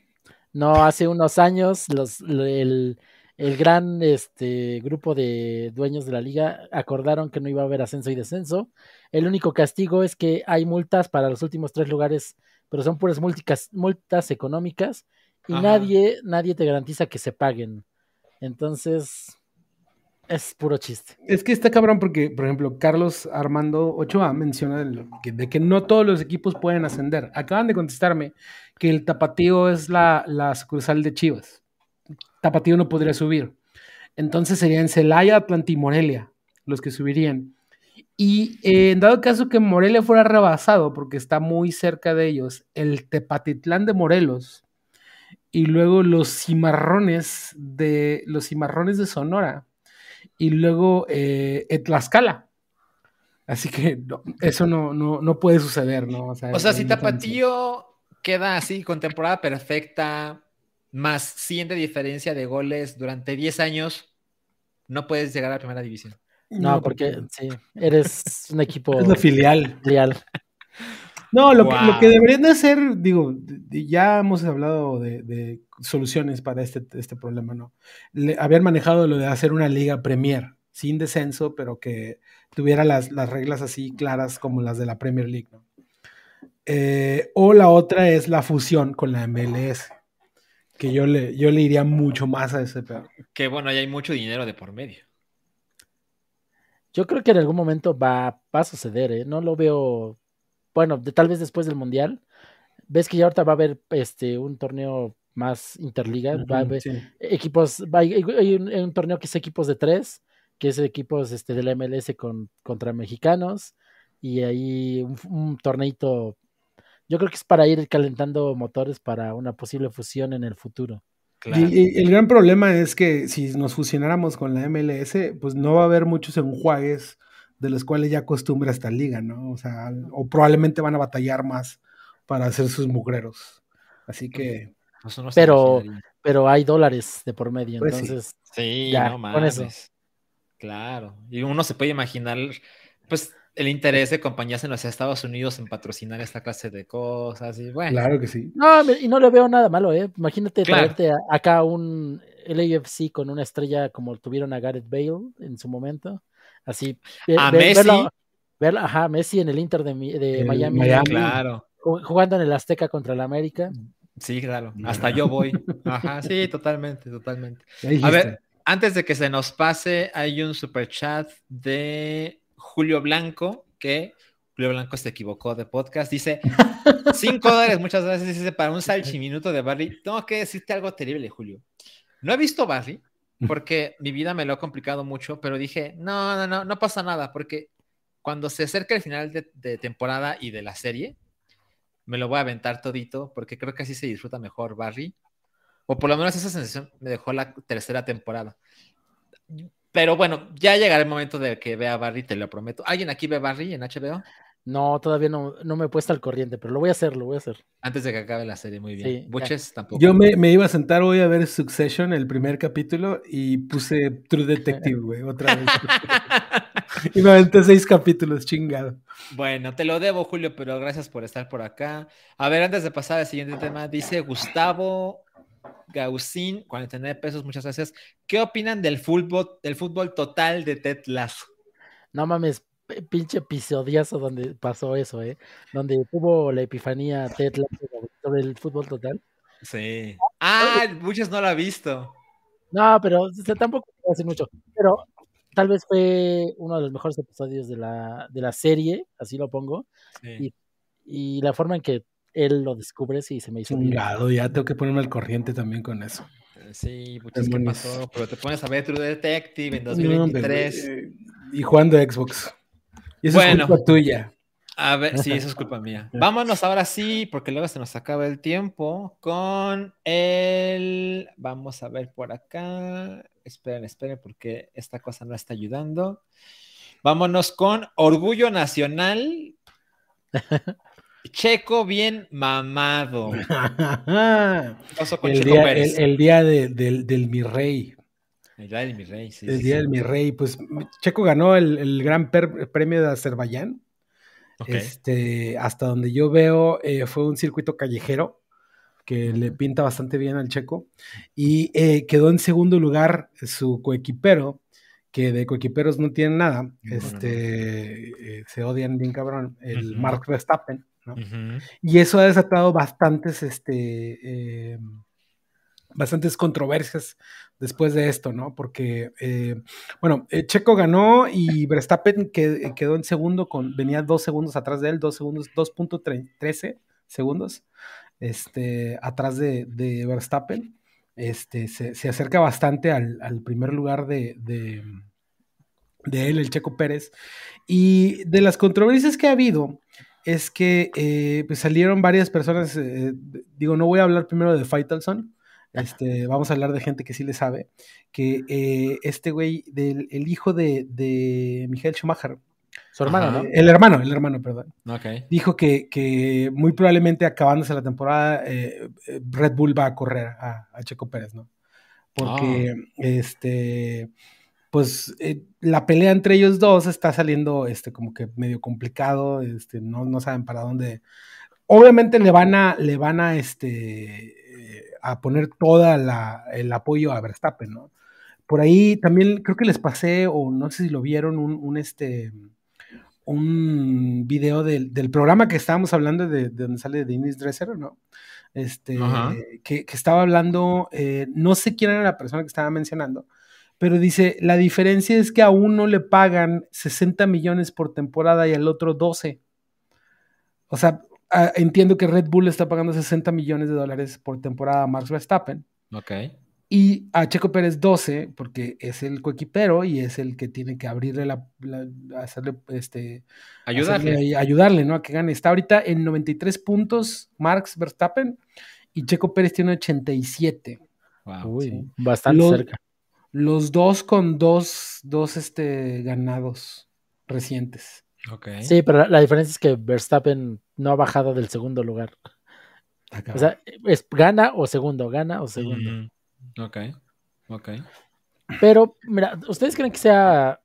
no, hace unos años los, el, gran este, grupo de dueños de la liga acordaron que no iba a haber ascenso y descenso. El único castigo es que hay multas para los últimos tres lugares, pero son puras multas, multas económicas y nadie, nadie te garantiza que se paguen. Entonces, es puro chiste. Es que está cabrón porque, por ejemplo, Carlos Armando Ochoa menciona de, que, no todos los equipos pueden ascender. Acaban de contestarme que el Tapatío es la, la sucursal de Chivas. Tapatío no podría subir. Entonces serían Celaya, Atlanta y Morelia los que subirían. Y eh, en dado caso que Morelia fuera rebasado, porque está muy cerca de ellos, el Tepatitlán de Morelos y luego los cimarrones de los cimarrones de Sonora y luego eh, Tlaxcala. Así que eso no, no, puede suceder, ¿no? O sea, si Tapatío queda así con temporada perfecta, más 100 de diferencia de goles durante 10 años, no puedes llegar a la primera división. No, porque sí, eres un equipo. Es la filial. filial. No, lo, que, lo que deberían de hacer, digo, ya hemos hablado de, soluciones para este, este problema, ¿no? habían manejado lo de hacer una liga Premier, sin descenso, pero que tuviera las, reglas así claras como las de la Premier League, ¿no? Eh, o la otra es la fusión con la MLS, que yo le, yo le iría mucho más a ese peor. Que bueno, ahí hay mucho dinero de por medio. Yo creo que en algún momento va, va a suceder, ¿eh? No lo veo bueno, de, tal vez después del Mundial, ves que ya ahorita va a haber este un torneo más interliga, va a haber equipos, hay, un, torneo que es equipos de tres, que es equipos este, de la MLS con, contra mexicanos, y ahí un, un torneito, yo creo que es para ir calentando motores para una posible fusión en el futuro. Y, el gran problema es que si nos fusionáramos con la MLS, pues no va a haber muchos enjuagues de los cuales ya acostumbra esta liga, ¿no? O sea, o probablemente van a batallar más para hacer sus mugreros. Así que. Pues pero, pero hay dólares de por medio, pues entonces. Sí, no mames. Con eso. Claro. Y uno se puede imaginar, pues, el interés de compañías en los Estados Unidos en patrocinar esta clase de cosas. Y bueno. Claro que sí. No, y no le veo nada malo, ¿eh? Imagínate traerte acá un LAFC con una estrella como tuvieron a Gareth Bale en su momento. Así. A Messi. Verlo, ajá, Messi en el Inter de, de Miami. Claro. Jugando en el Azteca contra el América. Sí, claro. Hasta yo voy. <laughs> Ajá, sí, totalmente, totalmente. A ver, antes de que se nos pase, hay un super chat de Julio Blanco que Julio Blanco se equivocó de podcast. Dice: <laughs> 5 dólares, muchas gracias. Dice: para un salchiminuto de Barry. Tengo que decirte algo terrible, Julio. No he visto Barry, porque mi vida me lo ha complicado mucho, pero dije, no, no, no, no pasa nada, porque cuando se acerca el final de, temporada y de la serie, me lo voy a aventar todito, porque creo que así se disfruta mejor Barry, o por lo menos esa sensación me dejó la tercera temporada. Pero bueno, ya llegará el momento de que vea Barry, te lo prometo. ¿Alguien aquí ve Barry en HBO? No, todavía no, no me he puesto al corriente, pero lo voy a hacer, lo voy a hacer. Antes de que acabe la serie, muy bien. Buches tampoco. Yo me, iba a sentar hoy a ver Succession, el primer capítulo, y puse True Detective, güey, otra vez. <laughs> y me aventé seis capítulos, chingado. Bueno, te lo debo, Julio, pero gracias por estar por acá. A ver, antes de pasar al siguiente tema, dice Gustavo Gausín, 49 pesos, muchas gracias. ¿Qué opinan del fútbol, del fútbol total de Ted Lasso? No mames, pinche episodiazo donde pasó eso, ¿eh? Donde tuvo la epifanía Ted sobre el fútbol total. Sí. Ah, muchos no lo ha visto. No, pero tampoco hace mucho. Pero tal vez fue uno de los mejores episodios de la, de la serie, así lo pongo. Y, y, la forma en que él lo descubre, sí, se me hizo. Un ya tengo que ponerme al corriente también con eso. Sí, puchis, ¿qué Demonios. pasó? Pero te pones a ver True Detective en No, hombre, 2023. eh, y jugando Xbox. Eso Bueno. es culpa tuya. A ver, sí, eso es culpa <laughs> mía. Vámonos ahora sí, porque luego se nos acaba el tiempo, con el... Vamos a ver por acá. Esperen, esperen, porque esta cosa no está ayudando. Vámonos con Orgullo Nacional. <laughs> Checo bien mamado. <laughs> ¿Qué pasó con el, día, Pérez? el- el día de- del, del mi rey. El día del mi rey, sí, El día sí. del mi rey. Pues Checo ganó el, el gran premio de Azerbaiyán. Ok. Este, hasta donde yo veo, eh, fue un circuito callejero que le pinta bastante bien al Checo. Y eh, quedó en segundo lugar su coequipero, que de coequiperos no tienen nada. Este, eh, se odian bien cabrón, el. Mark Verstappen. Y eso ha desatado bastantes, este, eh, bastantes controversias después de esto, ¿no? Porque, eh, bueno, eh, Checo ganó y Verstappen que- quedó en segundo, venía dos segundos atrás de él, dos segundos, 2.13 segundos, este, atrás de, de Verstappen. Este, se, se acerca bastante al, al primer lugar de, de, él, el Checo Pérez. Y de las controversias que ha habido, es que eh, pues salieron varias personas, eh, digo, no voy a hablar primero de Faitelson, este, vamos a hablar de gente que sí le sabe, que eh, este güey, del, el hijo de, de Michael Schumacher, Su hermano, Ajá. ¿no? el hermano, el hermano, perdón, Ok. dijo que, que muy probablemente acabándose la temporada, eh, eh, Red Bull va a correr a, a Checo Pérez, ¿no? Porque, este, pues, eh, la pelea entre ellos dos está saliendo, este, como que medio complicado, este, no, no saben para dónde. Obviamente le van a, le van a, este, eh, a poner toda la, el apoyo a Verstappen, ¿no? Por ahí también creo que les pasé, o no sé si lo vieron, un, un este, un video del, del programa que estábamos hablando de, de donde sale Dennis Dresser, ¿no? Este, que, que estaba hablando, eh, no sé quién era la persona que estaba mencionando, pero dice, la diferencia es que a uno le pagan 60 millones por temporada y al otro 12. O sea, a- entiendo que Red Bull está pagando 60 millones de dólares por temporada a Max Verstappen Ok. y a Checo Pérez 12 porque es el coequipero y es el que tiene que abrirle la, la- hacerle este Ayudarle. hacerle- ayudarle, ¿no? A que gane. Está ahorita en 93 puntos Marx Verstappen y Checo Pérez tiene 87. Wow. Uy, sí. bastante cerca. Los dos con dos, dos este, ganados recientes. Sí, pero la, la diferencia es que Verstappen no ha bajado del segundo lugar. O sea, es gana o segundo, gana o segundo. Mm, Ok. Ok. Pero, mira, ¿ustedes creen que sea...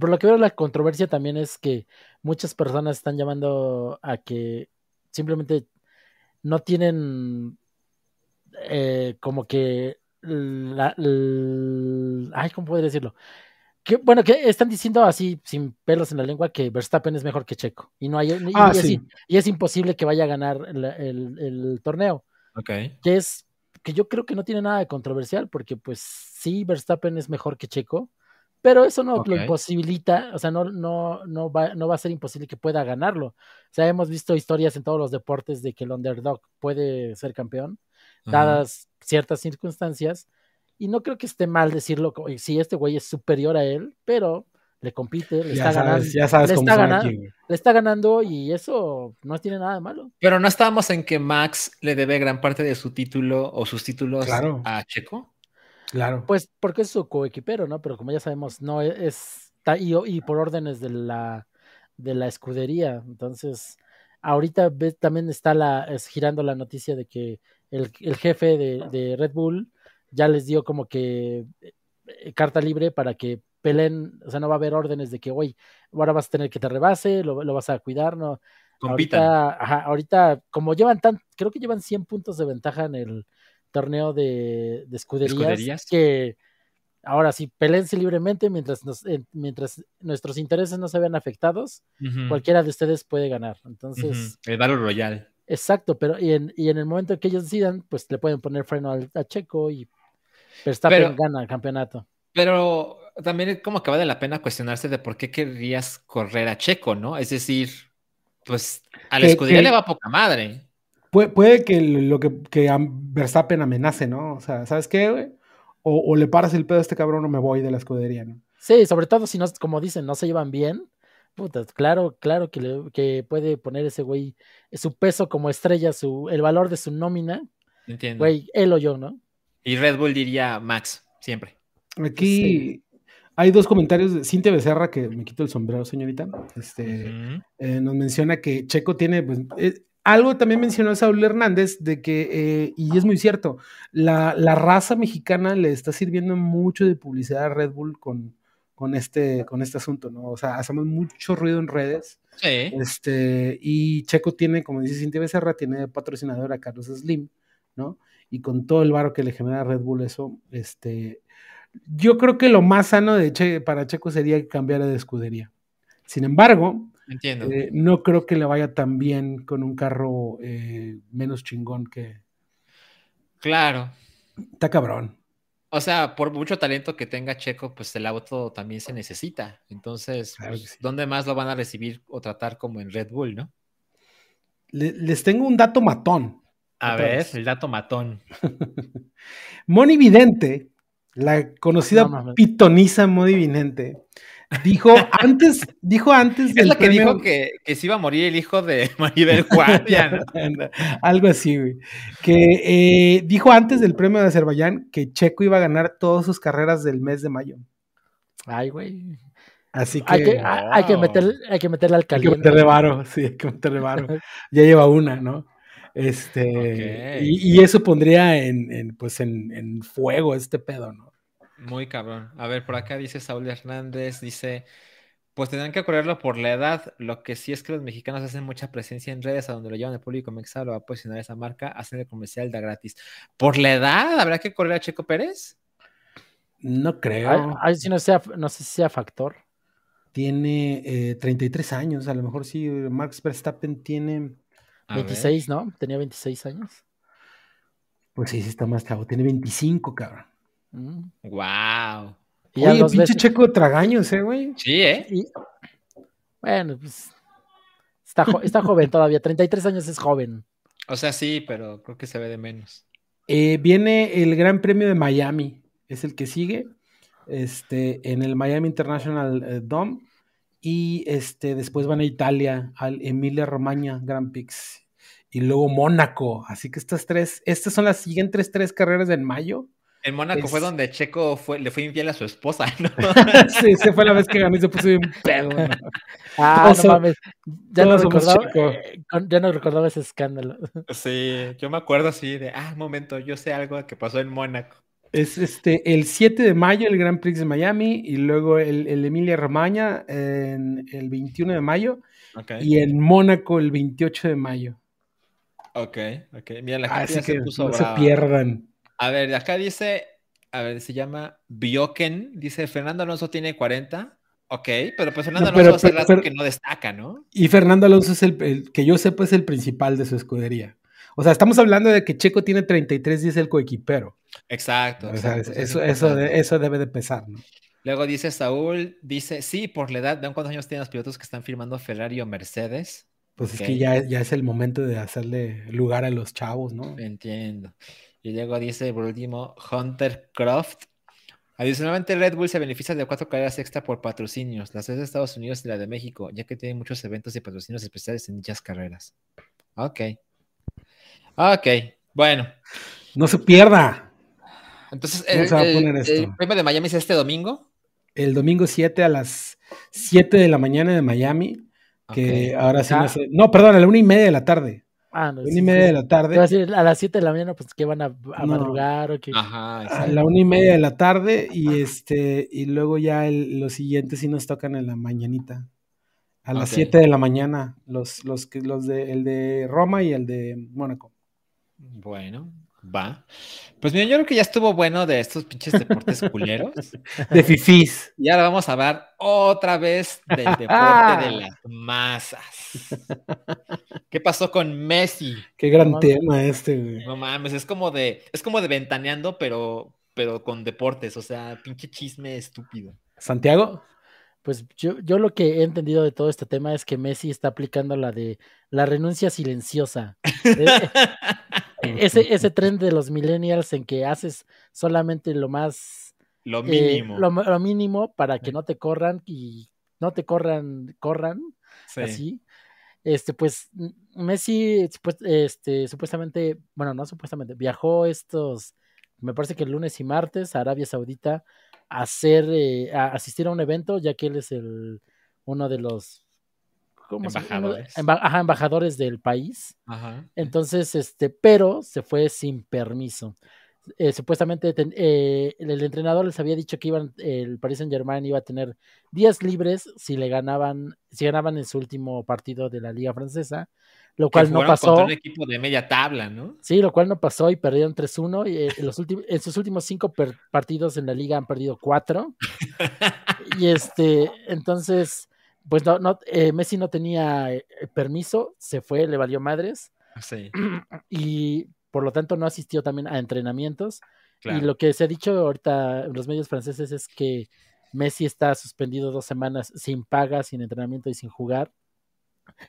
Por lo que veo, la controversia también es que muchas personas están llamando a que simplemente no tienen eh, como que la, l- ay, ¿cómo podría decirlo? Que, bueno, que están diciendo así, sin pelos en la lengua, que Verstappen es mejor que Checo. Y no hay, y, Ah, es, sí. y es imposible que vaya a ganar el, el- el torneo Ok. que es que yo creo que no tiene nada de controversial, porque pues sí, Verstappen es mejor que Checo, pero eso no lo imposibilita, o sea, no, no, no, va, no va a ser imposible que pueda ganarlo. O sea, hemos visto historias en todos los deportes de que el underdog puede ser campeón, dadas ciertas circunstancias, y no creo que esté mal decirlo, si este güey es superior a él, pero le compite, le Ya está ganando, ya sabes le cómo está ganando. aquí, le está ganando y eso no tiene nada de malo. Pero no estábamos en que Max le debe gran parte de su título o sus títulos Claro. a Checo. Claro. Pues porque es su coequipero, ¿no? Pero como ya sabemos, no e-, es, y, y por órdenes de la, de la escudería. Entonces, ahorita ve- también está la, es girando la noticia de que el, el jefe de, de Red Bull ya les dio como que eh, carta libre para que peleen, o sea, no va a haber órdenes de que, oye, ahora vas a tener que te rebase, lo, lo vas a cuidar, ¿no? Compitan. Ahorita, ajá, ahorita, como llevan tan, creo que llevan 100 puntos de ventaja en el torneo de, de escuderías, ¿Escuderías? que ahora sí, pelense libremente mientras, nos, eh, mientras nuestros intereses no se vean afectados, cualquiera de ustedes puede ganar. Entonces. El Battle Royale. exacto, pero y en, y en el momento en que ellos decidan, pues le pueden poner freno al, a Checo y Verstappen Pero- gana el campeonato. Pero también es como que vale la pena cuestionarse de por qué querrías correr a Checo, ¿no? Es decir, pues a la Que- escudería que- le va poca madre. puede, puede que lo que, que Verstappen amenace, ¿no? O sea, ¿sabes qué, güey? O, o, le paras el pedo a este cabrón o me voy de la escudería, ¿no? Sí, sobre todo si no, como dicen, no se llevan bien. Puta, claro, claro que, le, que puede poner ese güey su peso como estrella, su, el valor de su nómina. Entiendo. Güey, él o yo, ¿no? Y Red Bull diría Max, siempre. Aquí sí. hay dos comentarios de Cintia Becerra, que me quito el sombrero, señorita. Este, uh -huh. eh, nos menciona que Checo tiene, pues, eh, algo también mencionó Saúl Hernández, de que, eh, y es muy cierto, la, la, raza mexicana le está sirviendo mucho de publicidad a Red Bull con, con, este, con este asunto, ¿no? O sea, hacemos mucho ruido en redes. Sí. Este, y Checo tiene, como dice Cintia Becerra, tiene patrocinador a Carlos Slim, ¿no? Y con todo el varo que le genera Red Bull eso, este, yo creo que lo más sano de che, para Checo sería cambiar de escudería. Sin embargo, eh, no creo que le vaya tan bien con un carro eh, menos chingón que. Claro. Está cabrón. O sea, por mucho talento que tenga Checo, pues el auto también se necesita. Entonces, Claro pues, que sí. ¿dónde más lo van a recibir o tratar como en Red Bull, no? Le- les tengo un dato matón. A Otra ver, vez. el dato matón. <laughs> Moni Vidente, la conocida No mames. pitonisa Moni Vidente, dijo <laughs> antes, dijo antes Es la que premio- dijo que, que se iba a morir el hijo de <laughs> Maribel Guardia, ¿no? Algo así, güey. Que eh, dijo antes del premio de Azerbaiyán que Checo iba a ganar todas sus carreras del mes de mayo. Ay, güey. Así que, Hay que, hay, hay que meter, hay que meterle al hay que caliente. meterle varo, sí, hay que meterle varo. Ya lleva una, ¿no? Este, y, y eso pondría en, en, pues en, en fuego este pedo, ¿no? Muy cabrón. A ver, por acá dice Saúl Hernández, dice, pues tendrán que correrlo por la edad. Lo que sí es que los mexicanos hacen mucha presencia en redes a donde lo llevan el público mexa, lo va a posicionar esa marca, hacen el comercial da gratis. ¿Por la edad habrá que correr a Checo Pérez? No creo. Ay, ay, si no, sea, no sé si sea factor. Tiene eh, 33 años, a lo mejor sí, Max Verstappen tiene, A ver. 26, ¿no? Tenía 26 años. pues sí, sí está más chavo, tiene 25, cabrón. Mm. Wow. Y Oye, pinche veces- checo tragaños, eh, güey. Sí, ¿eh? y- bueno, pues está, jo- está joven todavía. 33 años es joven. O sea, sí, pero creo que se ve de menos. Eh, viene el Gran Premio de Miami, es el que sigue, este, en el Miami International eh, Dome, y este, después van a Italia, al Emilia Romagna Grand Prix, y luego Mónaco, así que estas tres, estas son las siguientes tres carreras en mayo. En Mónaco Es- fue donde Checo fue, le fue infiel a su esposa, <laughs> ¿no? <laughs> sí, esa fue la vez que ganó y se puso bien pedo. ¿no? Ah, no mames. Ya no, recordaba, eh, ya no recordaba ese escándalo. Sí, yo me acuerdo así de, ah, un momento, yo sé algo que pasó en Mónaco. Es este, el 7 de mayo el Grand Prix de Miami, y luego el, el Emilia Romagna en el 21 de mayo, y en Mónaco el 28 de mayo. ok, ok. Mira, la gente Así ya se que puso no se pierdan. A ver, acá dice, a ver, se llama Bioken, dice Fernando Alonso tiene 40. Ok, pero pues Fernando No, Alonso hace rato pero- que no destaca, ¿no? Y Fernando Alonso es el, el- que yo sepa, es el principal de su escudería. O sea, estamos hablando de que Checo tiene 33 y es el coequipero. Exacto. O sea, exacto, es- es eso, eso, importante. de- eso debe de pesar, ¿no? Luego dice Saúl, dice, sí, por la edad, vean cuántos años tienen los pilotos que están firmando Ferrari o Mercedes. Pues es que ya, ya es el momento de hacerle lugar a los chavos, ¿no? Entiendo. Y luego dice por último Hunter Croft. Adicionalmente, Red Bull se beneficia de cuatro carreras extra por patrocinios, las de Estados Unidos y la de México, ya que tiene muchos eventos y patrocinios especiales en dichas carreras. Ok. Ok. Bueno, No se pierda. Entonces ¿Cómo el, se va a el- poner esto? el premio de Miami es este domingo. El domingo 7 a las 7 de la mañana de Miami, que ahora sí Ah. no sé. No, perdón, a la una y media de la tarde. Ah, no, Una sí, y media sí. de la tarde. decir, a las 7 de la mañana, pues que van a, a No. madrugar o que. Ajá, A la una y media de la tarde y este y luego ya el- los siguientes sí nos tocan en la mañanita. A las Ok. 7 de la mañana, los, los, que- los de, el de Roma y el de Mónaco. Bueno, va. Pues mira, yo creo que ya estuvo bueno de estos pinches deportes culeros. <laughs> De Fifís. Y ahora vamos a hablar otra vez del deporte de <laughs> las masas. ¿Qué pasó con Messi? Qué gran No, tema este, güey. No mames, es como de, es como de ventaneando, pero, pero con deportes, o sea, pinche chisme estúpido. Santiago. pues yo, yo lo que he entendido de todo este tema es que Messi está aplicando la de la renuncia silenciosa. <laughs> Ese, ese tren de los millennials en que haces solamente lo más... Lo eh, mínimo. lo, lo mínimo para que no te corran y no te corran, corran, Sí. así. Este, pues Messi, este, supuestamente, bueno, no supuestamente, viajó estos, me parece que el lunes y martes a Arabia Saudita a hacer, eh, a asistir a un evento, ya que él es el uno de los ¿cómo se- Embajadores. emba- ajá, embajadores del país. Ajá. Entonces, este, pero se fue sin permiso. Eh, supuestamente eh, el, entrenador les había dicho que iban, el Paris Saint Germain iba a tener días libres si le ganaban, si ganaban en su último partido de la Liga Francesa, lo Que cual no fueron contra pasó. un equipo de media tabla, ¿no? Sí, lo cual no pasó y perdieron 3-1. Y eh, en, en sus últimos cinco partidos en la liga han perdido cuatro. <laughs> y este, entonces, pues no, no, eh, Messi no tenía eh, permiso, se fue, le valió madres Sí, <clears throat> y por lo tanto no asistió también a entrenamientos. claro. Y lo que se ha dicho ahorita en los medios franceses es que Messi está suspendido dos semanas sin paga, sin entrenamiento y sin jugar.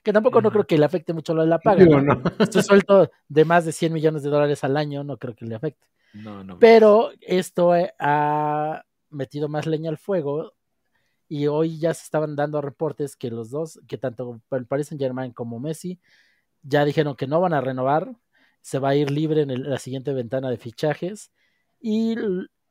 Que tampoco no creo que le afecte mucho lo de la <laughs> paga. ¿no? no. Sueldo de más de 100 millones de dólares al año no creo que le afecte. No, no. Pero esto eh, ha metido más leña al fuego y hoy ya se estaban dando reportes que los dos, que tanto el Paris Saint Germain como Messi, ya dijeron que no van a renovar, se va a ir libre en el- la siguiente ventana de fichajes y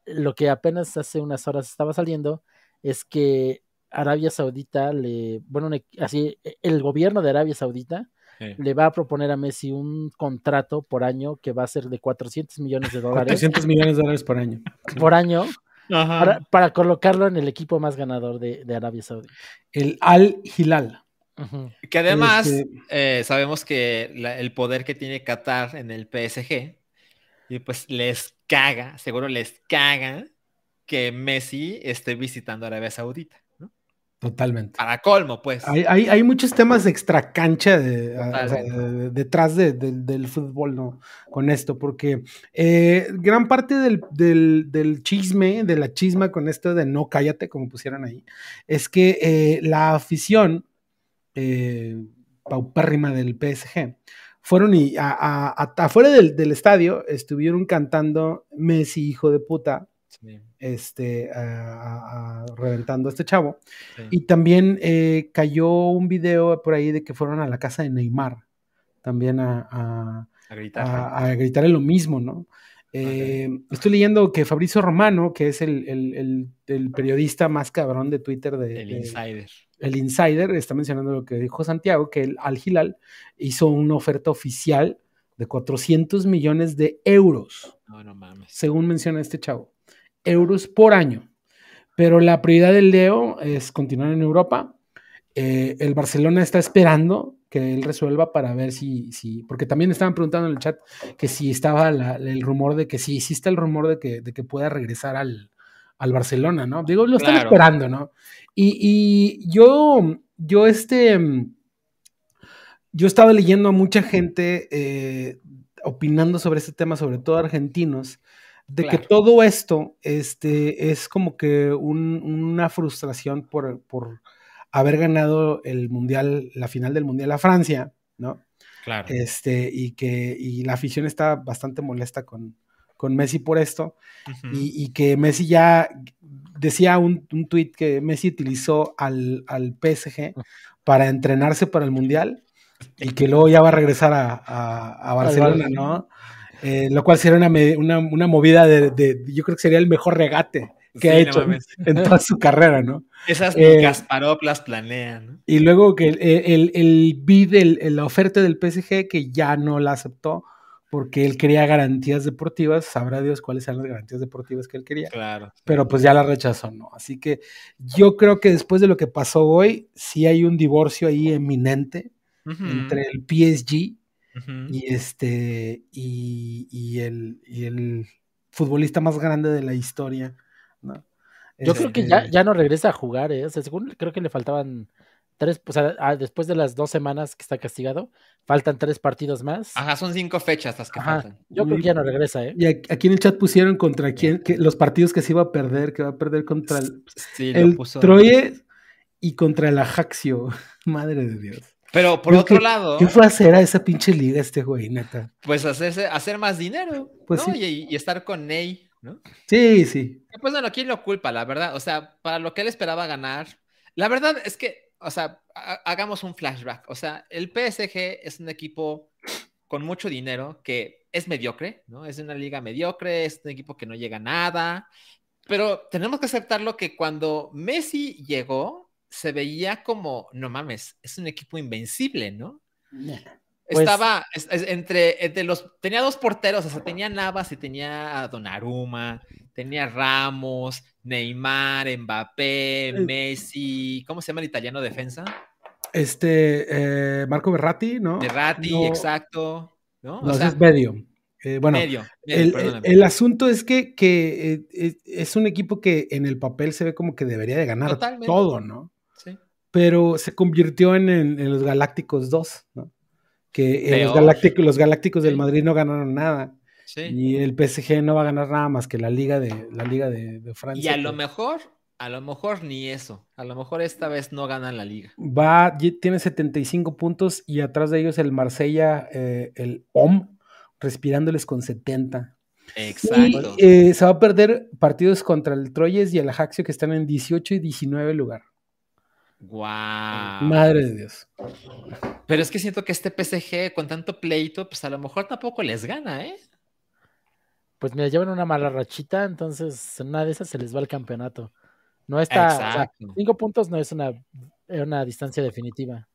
lo que apenas hace unas horas estaba saliendo es que Arabia Saudita le, bueno, así, e- el gobierno de Arabia Saudita Sí. le va a proponer a Messi un contrato por año que va a ser de 400 millones de dólares 400 millones de dólares por año. por año. Para, para colocarlo en el equipo más ganador de, de Arabia Saudita. El Al Hilal. Que además Este- eh, sabemos que la- el poder que tiene Qatar en el PSG, y pues les caga, seguro les caga que Messi esté visitando Arabia Saudita. Totalmente. Para colmo, pues. Hay, hay, hay muchos temas de extra cancha de, a- o sea, Totalmente. de- de- detrás de- del- del fútbol, ¿no? Con esto, porque eh, gran parte del, del- del chisme, de la chisma con esto de no cállate, como pusieron ahí, es que eh, la afición eh, paupérrima del PSG fueron y a- a- a- afuera del, del estadio estuvieron cantando Messi, hijo de puta, Sí, este, a- a- a- reventando a este chavo. sí. Y también eh, cayó un video por ahí de que fueron a la casa de Neymar, también a, gritar. a- gritarle lo mismo, ¿no? Eh, Estoy leyendo que Fabrizio Romano, que es el, el- el- el periodista más cabrón de Twitter de, el de- insider. el Insider, está mencionando lo que dijo Santiago, que el Al Hilal hizo una oferta oficial de 400 millones de euros No, no mames. según menciona este chavo, euros por año. Pero la prioridad del Leo es continuar en Europa. Eh, el Barcelona está esperando que él resuelva para ver si, si, porque también estaban preguntando en el chat que si estaba la- el rumor de que sí, existe el rumor de que, de que pueda regresar al, al Barcelona, ¿no? Digo, lo están Claro. esperando, ¿no? Y, y yo, yo este, yo estaba leyendo a mucha gente eh, opinando sobre este tema, sobre todo argentinos, de que todo esto este, es como que un- una frustración por, por haber ganado el mundial, la final del mundial a Francia, ¿no? Claro. Este, y que y la afición está bastante molesta con, con Messi por esto, y, y que Messi ya decía un, un tuit que Messi utilizó al, al PSG para entrenarse para el mundial y que luego ya va a regresar a, a- a Barcelona. ¿no? Eh, lo cual sería una, una, una movida de, de- yo creo que sería el mejor regate que Sí, ha no hecho mames. <laughs> en toda su carrera, ¿no? Esas Eh, Kasparov las planean, ¿no? Y luego que el, el, el bid, el- el- la oferta del PSG, que ya no la aceptó porque él quería garantías deportivas, sabrá Dios cuáles eran las garantías deportivas que él quería, Claro. pero pues ya la rechazó, ¿no? Así que yo creo que después de lo que pasó hoy, sí hay un divorcio ahí eminente entre el PSG y este y, y el, y el futbolista más grande de la historia, ¿no? Yo creo que ya, Este, ya no regresa a jugar, ¿eh? O sea, según creo que le faltaban tres, o sea, ah, después de las dos semanas que está castigado, faltan tres partidos más. Ajá, son cinco fechas las que Ajá. faltan. Yo creo que ya no regresa, ¿eh? Y aquí en el chat pusieron contra quién, que los partidos que se iba a perder, que va a perder contra el, Sí, lo el puso. Troye, y contra el Ajaxio. <laughs> Madre de Dios. Pero por otro lado. ¿Qué fue hacer a esa pinche liga este güey, neta? Pues hacerse, hacer más dinero. Pues ¿no? y, y, estar con Ney, ¿no? Sí, sí. Pues bueno, ¿quién lo culpa, la verdad? O sea, para lo que él esperaba ganar. La verdad es que, o sea, hagamos un flashback. O sea, el PSG es un equipo con mucho dinero que es mediocre, ¿no? Es una liga mediocre, es un equipo que no llega a nada. Pero tenemos que aceptarlo que cuando Messi llegó, se veía como, no mames, es un equipo invencible, ¿no? Pues Estaba entre, entre, los, tenía dos porteros, o sea, tenía Navas y tenía Donnarumma, tenía Ramos, Neymar, Mbappé, Messi, ¿cómo se llama el italiano defensa? Este, eh, Marco Berratti, ¿no? Berratti, exacto. No, no es medio. Eh, bueno, medio, el, el, asunto es que, que eh, es un equipo que en el papel se ve como que debería de ganar todo, ¿no? Pero se convirtió en, los Galácticos 2, ¿no? Que los, Galácticos, los Galácticos del Madrid no ganaron nada. Y el PSG no va a ganar nada más que la Liga de, la Liga de, Francia. Y a lo mejor, a lo mejor ni eso. A lo mejor esta vez no ganan la Liga. Va, tiene 75 puntos y atrás de ellos el Marsella, eh, el OM, respirándoles con 70. Exacto. Eh, se va a perder partidos contra el Troyes y el Ajaxio que están en 18 y 19 lugar. Wow. Madre de Dios. Pero es que siento que este PSG con tanto pleito, pues a lo mejor tampoco les gana, ¿eh? Pues me llevan una mala rachita, entonces en una de esas se les va el campeonato. No está. cinco puntos no es una, una distancia definitiva.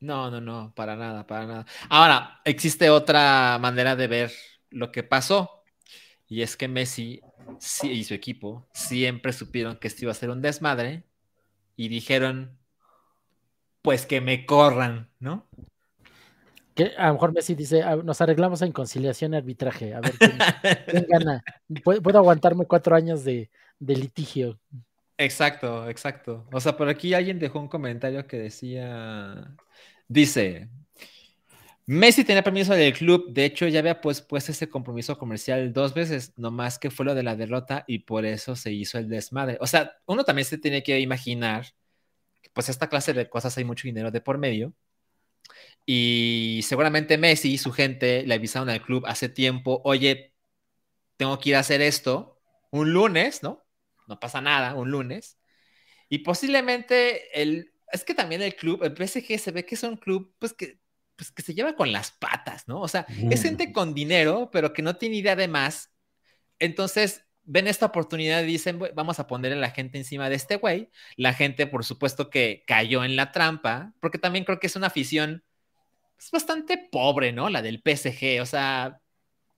No, no, no, para nada, para nada. Ahora, existe otra manera de ver lo que pasó. Y es que Messi y su equipo siempre supieron que esto iba a ser un desmadre y dijeron, pues que me corran, ¿no? Que a lo mejor Messi dice, ah, nos arreglamos en conciliación y arbitraje, a ver quién, <laughs> gana. Puedo, aguantarme cuatro años de, litigio. Exacto, exacto. O sea, por aquí alguien dejó un comentario que decía, dice, Messi tenía permiso del club, de hecho ya había pues, puesto ese compromiso comercial dos veces, nomás que fue lo de la derrota y por eso se hizo el desmadre. O sea, uno también se tiene que imaginar pues esta clase de cosas hay mucho dinero de por medio. Y seguramente Messi y su gente le avisaron al club hace tiempo, oye, tengo que ir a hacer esto un lunes, ¿no? No pasa nada, un lunes. Y posiblemente el, es que también el club, el PSG se ve que es un club, pues que, pues que se lleva con las patas, ¿no? O sea, es gente con dinero, pero que no tiene idea de más. Entonces, ven esta oportunidad y dicen, vamos a poner a la gente encima de este güey. La gente, por supuesto, que cayó en la trampa, porque también creo que es una afición es pues, bastante pobre, ¿no? La del PSG. O sea,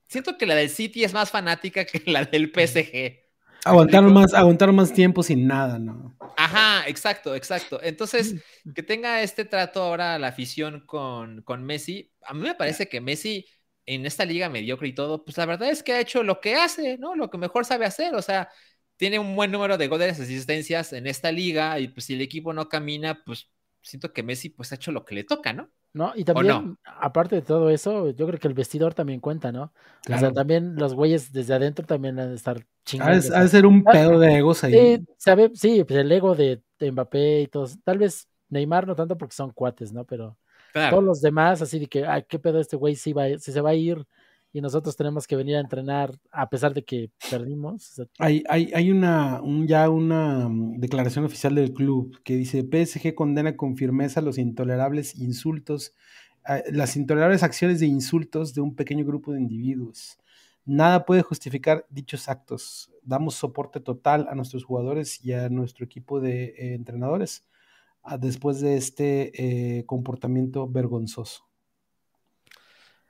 siento que la del City es más fanática que la del PSG. Aguantaron más, aguantaron más tiempo sin nada, ¿no? Ajá, exacto, exacto. Entonces, que tenga este trato ahora la afición con, con Messi, a mí me parece que Messi en esta liga mediocre y todo, pues la verdad es que ha hecho lo que hace, ¿no? Lo que mejor sabe hacer, o sea, tiene un buen número de goles, asistencias en esta liga y pues si el equipo no camina, pues siento que Messi pues ha hecho lo que le toca, ¿no? No, y también, aparte de todo eso, yo creo que el vestidor también cuenta, ¿no? O sea, también los güeyes desde adentro también han de estar chingando. Ha de ser un ah, pedo de egos ahí. Sí, sabe, sí, pues el ego de, de Mbappé y todo. Tal vez Neymar no tanto porque son cuates, ¿no? Pero todos los demás, así de que, ay, qué pedo este güey si, va, si se va a ir y nosotros tenemos que venir a entrenar a pesar de que perdimos. hay, hay, hay una, ya una mm, declaración oficial del club que dice, PSG condena con firmeza los intolerables insultos, ah, las intolerables acciones de insultos de un pequeño grupo de individuos. Nada puede justificar dichos actos. Damos soporte total a nuestros jugadores y a nuestro equipo de eh, entrenadores después de este eh, comportamiento vergonzoso.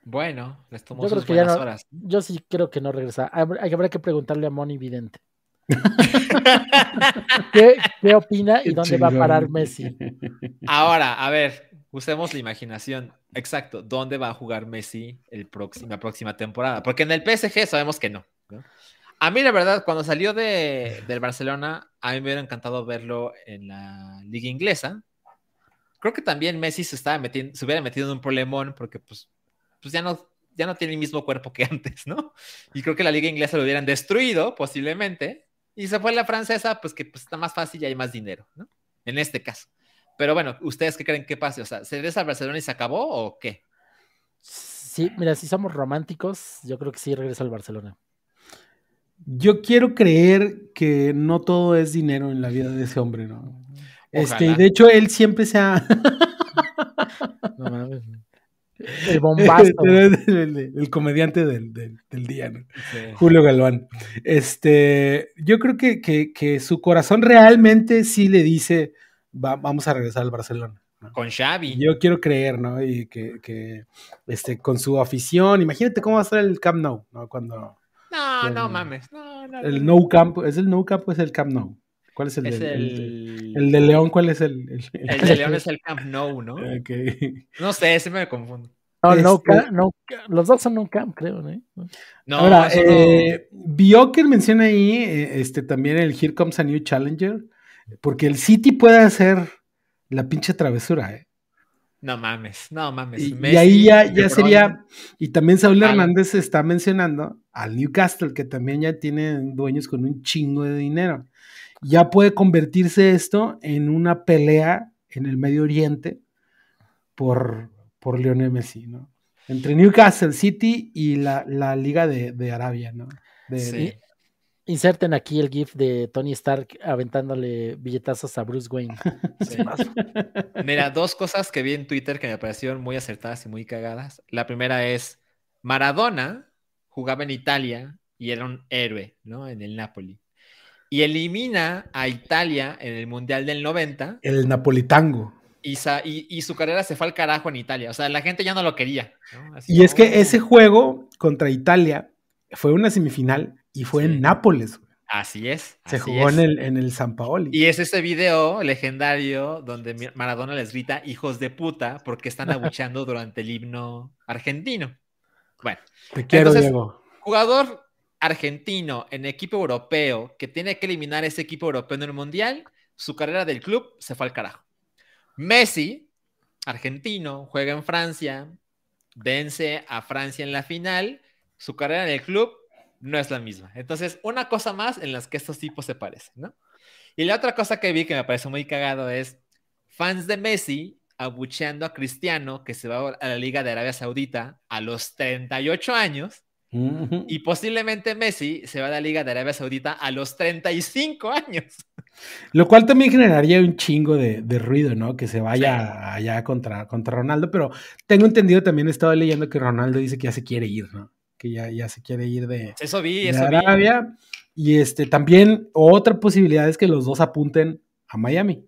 Bueno, les tomó yo sus no, horas. Yo sí creo que no regresa. Habrá que preguntarle a Moni Vidente. <laughs> ¿Qué, opina y dónde va a parar Messi? Ahora, a ver, usemos la imaginación. Exacto, ¿dónde va a jugar Messi el próximo, la próxima temporada? Porque en el PSG sabemos que no. ¿no? A mí, la verdad, cuando salió de, del Barcelona, a mí me hubiera encantado verlo en la liga inglesa. Creo que también Messi se, estaba metiendo, se hubiera metido en un problemón porque pues, pues ya, no, ya no tiene el mismo cuerpo que <laughs> antes, ¿no? Y creo que la liga inglesa lo hubieran destruido, posiblemente. Y se fue la francesa, pues que pues, está más fácil y hay más dinero, ¿no? En este caso. Pero bueno, ¿ustedes qué creen que pase? O sea, ¿se regresa al Barcelona y se acabó o qué? Sí, mira, si somos románticos, yo creo que sí regresa al Barcelona. Yo quiero creer que no todo es dinero en la vida de ese hombre, ¿no? Este, Ojalá. de hecho, él siempre se ha. <laughs> No mames. El bombazo. <laughs> el, el- el comediante del, del- del día, ¿no? Sí. Julio Galván. Este, yo creo que, que- que su corazón realmente sí le dice, "Va- vamos a regresar al Barcelona. ¿no? Con Xavi. Yo quiero creer, ¿no? Y que, que, este, con su afición, imagínate cómo va a estar el Camp Nou, ¿no? Cuando No, no mames. No, no, el no. Camp, ¿es el Nou Camp o es el Camp Nou? ¿Cuál es el, Es de- el... el de León? ¿Cuál es el? el- El de León es el <laughs> Camp ¿no? Ok. No sé, ese me confundo. No, no, Este- ca- no, los dos son un camp, creo, ¿no? No, Ahora, eso no. eh, Bioker menciona ahí eh, este, también el Here Comes a New Challenger, porque el City puede hacer la pinche travesura, ¿eh? No mames, no mames. Y, ahí ya, ya sería, y también Saúl Hernández está mencionando al Newcastle, que también ya tiene dueños con un chingo de dinero. Ya puede convertirse esto en una pelea en el Medio Oriente por, por Lionel Messi, ¿no? Entre Newcastle City y la, la Liga de, de Arabia, ¿no? De- Sí. Inserten aquí el GIF de Tony Stark aventándole billetazos a Bruce Wayne. <laughs> Sí. Mira, dos cosas que vi en Twitter que me parecieron muy acertadas y muy cagadas. La primera es, Maradona jugaba en Italia y era un héroe, ¿no? En el Napoli. Y elimina a Italia en el Mundial del 90 El Napolitango. y, sa- y- y su carrera se fue al carajo en Italia. O sea, la gente ya no lo quería. ¿no? Así Y es que ese juego contra Italia fue una semifinal y fue Sí. en Nápoles. güey. Así es. Se así jugó es. en el, en el San Paoli. Y es ese video legendario donde Maradona les grita hijos de puta porque están abucheando durante el himno argentino. Bueno, Te quiero, entonces- Diego. jugador argentino en equipo europeo que tiene que eliminar ese equipo europeo en el mundial, su carrera del club se fue al carajo. Messi, argentino, juega en Francia, vence a Francia en la final, su carrera en el club no es la misma. Entonces, una cosa más en las que estos tipos se parecen, ¿no? Y la otra cosa que vi que me pareció muy cagado es fans de Messi abucheando a Cristiano que se va a la Liga de Arabia Saudita a los 38 años Ujú. y posiblemente Messi se va a la Liga de Arabia Saudita a los 35 años. Lo cual también generaría un chingo de, de ruido, ¿no? Que se vaya allá contra, contra Ronaldo, pero tengo entendido también, he estado leyendo que Ronaldo dice que ya se quiere ir, ¿no? Que ya, ya se quiere ir de, Eso vi, de eso vi. Arabia. Y este, también otra posibilidad es que los dos apunten a Miami,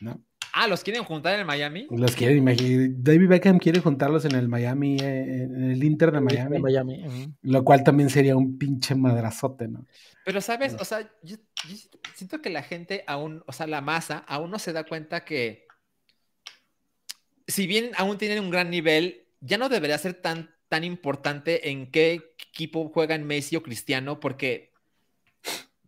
¿no? Ah, ¿los quieren juntar en Miami? Los quieren, imagi- David Beckham quiere juntarlos en el Miami, eh, en el Inter de Miami, De Miami. ujú. lo cual también sería un pinche madrazote, ¿no? Pero, ¿sabes? O sea, yo, yo siento que la gente aún, o sea, la masa, aún no se da cuenta que si bien aún tienen un gran nivel, ya no debería ser tan, tan importante en qué equipo juegan Messi o Cristiano, porque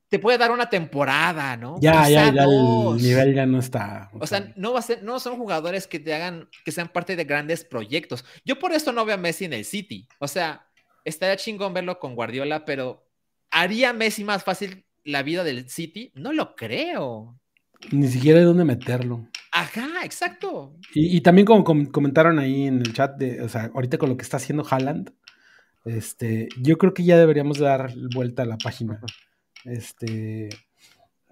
te puede dar una temporada, ¿no? Ya, ya, Quizá ya dos. el nivel ya no está. O sea, no, va a ser, no son jugadores que te hagan, que sean parte de grandes proyectos. Yo por eso no veo a Messi en el City. O sea, estaría chingón verlo con Guardiola, pero ¿haría Messi más fácil la vida del City? No lo creo. ni siquiera hay dónde meterlo. Ajá, exacto. Y, y también como com- comentaron ahí en el chat, de, o sea, ahorita con lo que está haciendo Haaland, este, yo creo que ya deberíamos dar vuelta a la página. Este,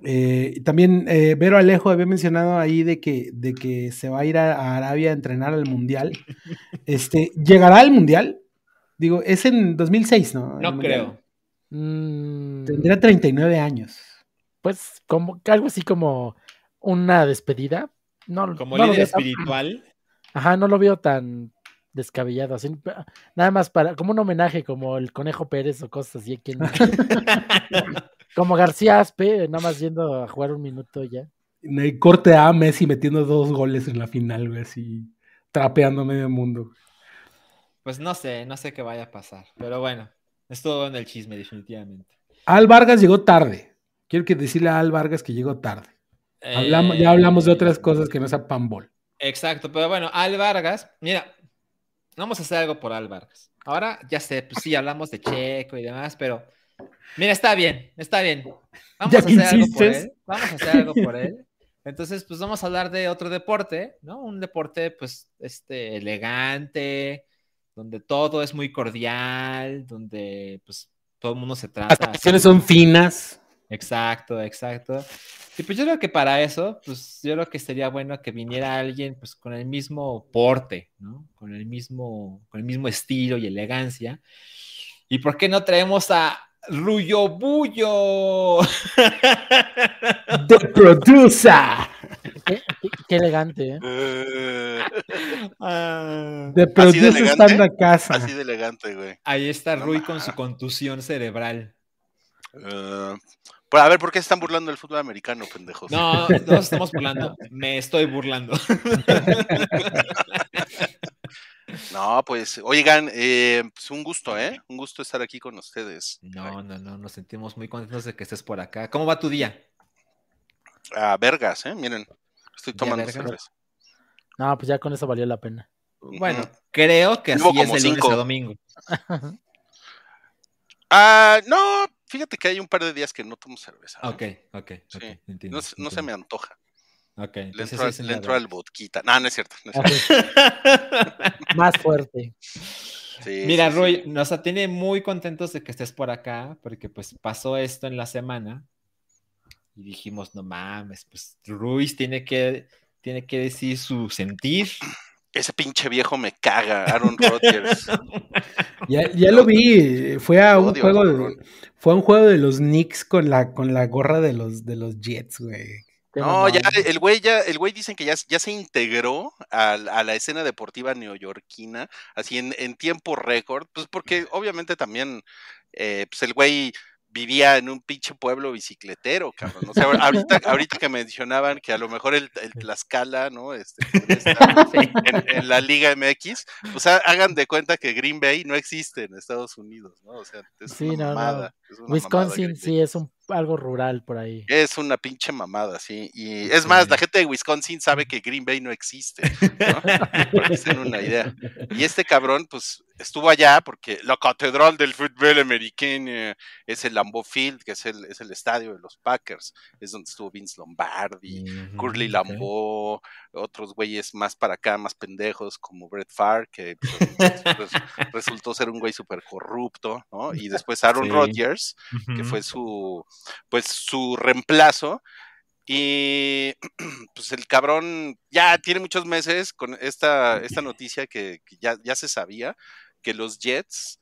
eh, y también eh, Vero Alejo había mencionado ahí de que, de que se va a ir a, a Arabia a entrenar al Mundial. <laughs> Este, ¿Llegará al Mundial? Digo, es en 2006, ¿no? No creo. Mm, Tendría 39 años. Pues como algo así como una despedida. No, Como no lo líder tan- espiritual. Ajá, no lo veo tan descabellado. Así, nada más para, como un homenaje, como el Conejo Pérez o cosas así. Aquí en- <laughs> como García Aspe, nada más yendo a jugar un minuto ya. En el corte A, Messi metiendo dos goles en la final, güey, así trapeando medio mundo. Pues no sé, no sé qué vaya a pasar. Pero bueno, es todo en el chisme, definitivamente. Al Vargas llegó tarde. Quiero que decirle a Al Vargas que llegó tarde. Hablamos, ya hablamos de otras Eh, cosas que no sea panbol. Exacto, pero bueno, Al Vargas, mira, vamos a hacer algo por Al Vargas. Ahora ya sé, pues sí, hablamos de Checo y demás, pero mira, está bien, está bien. Vamos Ya a hacer algo por él. Vamos a hacer algo por él. Entonces, pues vamos a hablar de otro deporte, ¿no? Un deporte, pues, este, elegante, donde todo es muy cordial, donde, pues, todo el mundo se trata. Las acciones son finas. Exacto, exacto. Y pues yo creo que para eso, pues yo creo que sería bueno que viniera alguien pues con el mismo porte, ¿no? Con el mismo, con el mismo estilo y elegancia. ¿Y por qué no traemos a Ruyo Bullo? The producer. Qué, qué- qué elegante, ¿eh? <laughs> Ah, The ¿Así de producer está en la casa. así de elegante, güey. ahí está No Rui ma- con su contusión cerebral. Eh, pero a ver, ¿por qué se están burlando del fútbol americano, pendejos? No, <laughs> no nos estamos burlando. Me estoy burlando. <laughs> No, pues, oigan, eh, pues un gusto, ¿eh? Un gusto estar aquí con ustedes. No, no, no, nos sentimos muy contentos de que estés por acá. ¿Cómo va tu día? A vergas, ¿eh? Miren, estoy tomando cerveza. No, pues ya con eso valió la pena. Bueno, creo que así es de lunes a domingo. <laughs> Ah, no, fíjate que hay un par de días que no tomo cerveza. ¿eh? Ok, ok, Sí. ok. entiendo, No, se- no me antoja. Ok, Le entro, al- sí le en entro la al vodquita. No, no es cierto. no es cierto. <laughs> más fuerte. Sí, Mira, sí, sí. Rui, nos tiene muy contentos de que estés por acá, porque pues pasó esto en la semana y dijimos, no mames, pues Ruiz tiene que, tiene que decir su sentir. Ese pinche viejo me caga, Aaron Rodgers. <laughs> Ya, ya lo vi. Fue a un odio, juego de, fue a un juego de los Knicks con la, con la gorra de los, de los Jets, güey. Qué No, ya el güey ya, el güey dicen que ya, ya se integró a, a la escena deportiva neoyorquina, así en, en tiempo récord, pues porque obviamente también, eh, pues el güey vivía en un pinche pueblo bicicletero, cabrón. O sea, ahorita, ahorita que mencionaban que a lo mejor el, el Tlaxcala, ¿no? Este, <laughs> estar en, en la Liga MX, pues ha- hagan de cuenta que Green Bay no existe en Estados Unidos, ¿no? O sea, es Sí, una no, no. mamada. es una mamada Wisconsin sí es un, algo rural por ahí. Es una pinche mamada, sí. Y es más, la gente de Wisconsin sabe que Green Bay no existe, ¿no? Para que se den una idea. Y este cabrón, pues, estuvo allá porque la catedral del fútbol americano es el Lambeau Field, que es el, es el estadio de los Packers. Es donde estuvo Vince Lombardi, Curly ok. Lambeau, otros güeyes más para acá, más pendejos, como Brett Favre, que pues, res- resultó ser un güey súper corrupto, ¿no? Y después Aaron Sí. Rodgers, que fue su pues su reemplazo y <clears throat> pues el cabrón ya tiene muchos meses con esta, esta noticia que, que ya, ya se sabía que los Jets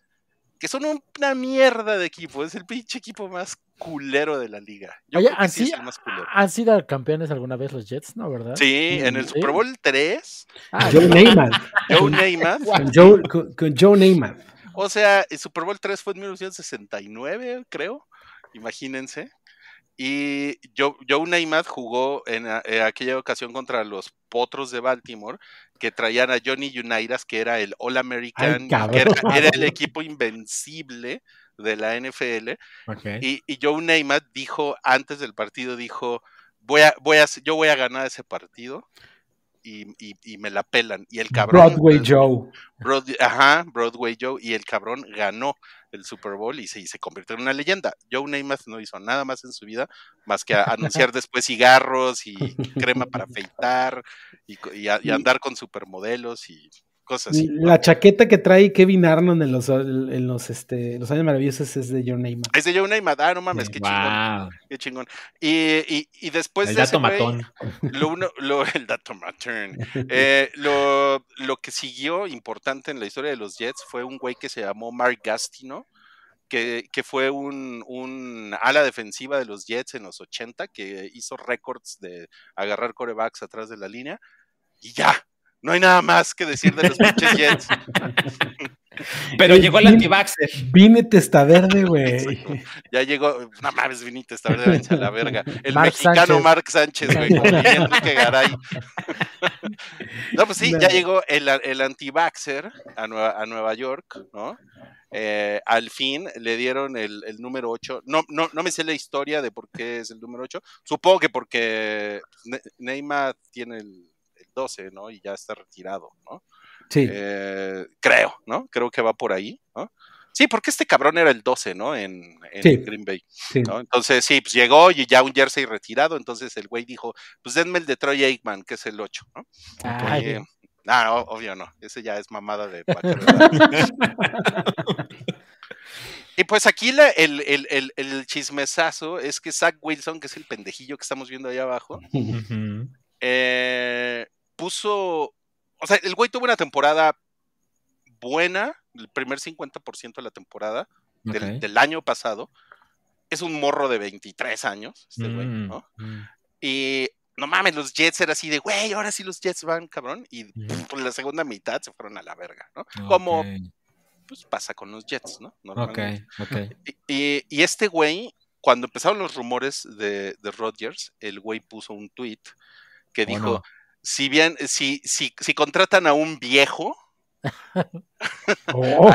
que son una mierda de equipo es el pinche equipo más culero de la liga yo Oye, creo que sí así, es el más culero ¿han sido campeones alguna vez los Jets, no, verdad? sí en el Sí. Super Bowl 3 Ah, <laughs> Joe Neyman. Joe Namath Con Joe, con, con Joe Neyman. O sea, el Super Bowl 3 fue en 1969, creo. Imagínense. Y Joe, Joe Namath jugó en, en aquella ocasión contra los Potros de Baltimore, que traían a Johnny Unitas, que era el All American, Ay, que era, era el equipo invencible de la NFL. Y, y Joe Namath dijo, antes del partido, dijo, voy a, voy a, yo voy a ganar ese partido. Y, y- y me la pelan. Y el cabrón. Broadway eh, Joe. Broad- ajá, Broadway Joe, y el cabrón ganó el Super Bowl y se, y se convirtió en una leyenda. Joe Namath no hizo nada más en su vida, más que <laughs> anunciar después cigarros y <laughs> crema para afeitar y a- y andar con supermodelos y cosas así. La chaqueta que trae Kevin Arnold en los, en los, este, los años maravillosos es de Joe Neyman. Es de Joe Namath, ah, no mames, Sí. qué chingón, Wow. qué chingón. Y, y, y después El de dato matón. lo uno, lo, <laughs> el dato matón. <laughs> Eh, lo, lo que siguió importante en la historia de los Jets fue un güey que se llamó Mark Gastino, que, que fue un, un ala defensiva de los Jets en los 80, que hizo récords de agarrar corebacks atrás de la línea. Y ya, no hay nada más que decir de los pinches Jets. <laughs> Pero llegó el antivaxer. Vine testa verde, güey. <laughs> Ya llegó, no mames, viniste esta verdad, <laughs> váyanse a la verga. El Mark mexicano Sánchez. Mark Sánchez, güey, con Enrique Garay. No, pues sí, ya No. llegó el, el anti-vaxxer a Nueva, a Nueva York, ¿no? Eh, al fin le dieron el, el número 8. No, no, no me sé la historia de por qué es el número 8. Supongo que porque Ne- Neymar tiene el, el 12, ¿no? Y ya está retirado, ¿no? Sí. Eh, creo, ¿no? Creo que va por ahí, ¿no? Sí, porque este cabrón era el 12, ¿no? En, en Sí. Green Bay. Sí. ¿no? Entonces, sí, pues llegó y ya un jersey retirado. Entonces el güey dijo, pues denme el de Troy Aikman, que es el 8, ¿no? Eh, ah, o- obvio no. Ese ya es mamada de. <laughs> Y pues aquí la- el, el, el, el chismesazo es que Zach Wilson, que es el pendejillo que estamos viendo ahí abajo, eh, puso, o sea, el güey tuvo una temporada buena, el primer 50% de la temporada del, año pasado. Es un morro de 23 años, este güey, Mm, ¿no? mm. Y no mames, los Jets era así de, güey, ahora sí los Jets van, cabrón. Y pff, por la segunda mitad se fueron a la verga, ¿no? Como pues pasa con los Jets, ¿no? Ok, Normalmente. ok. Y, y- y este güey, cuando empezaron los rumores de, de Rodgers, el güey puso un tweet que ¿O dijo, no? Si bien, si, si, si contratan a un viejo, <laughs> <laughs> Oh,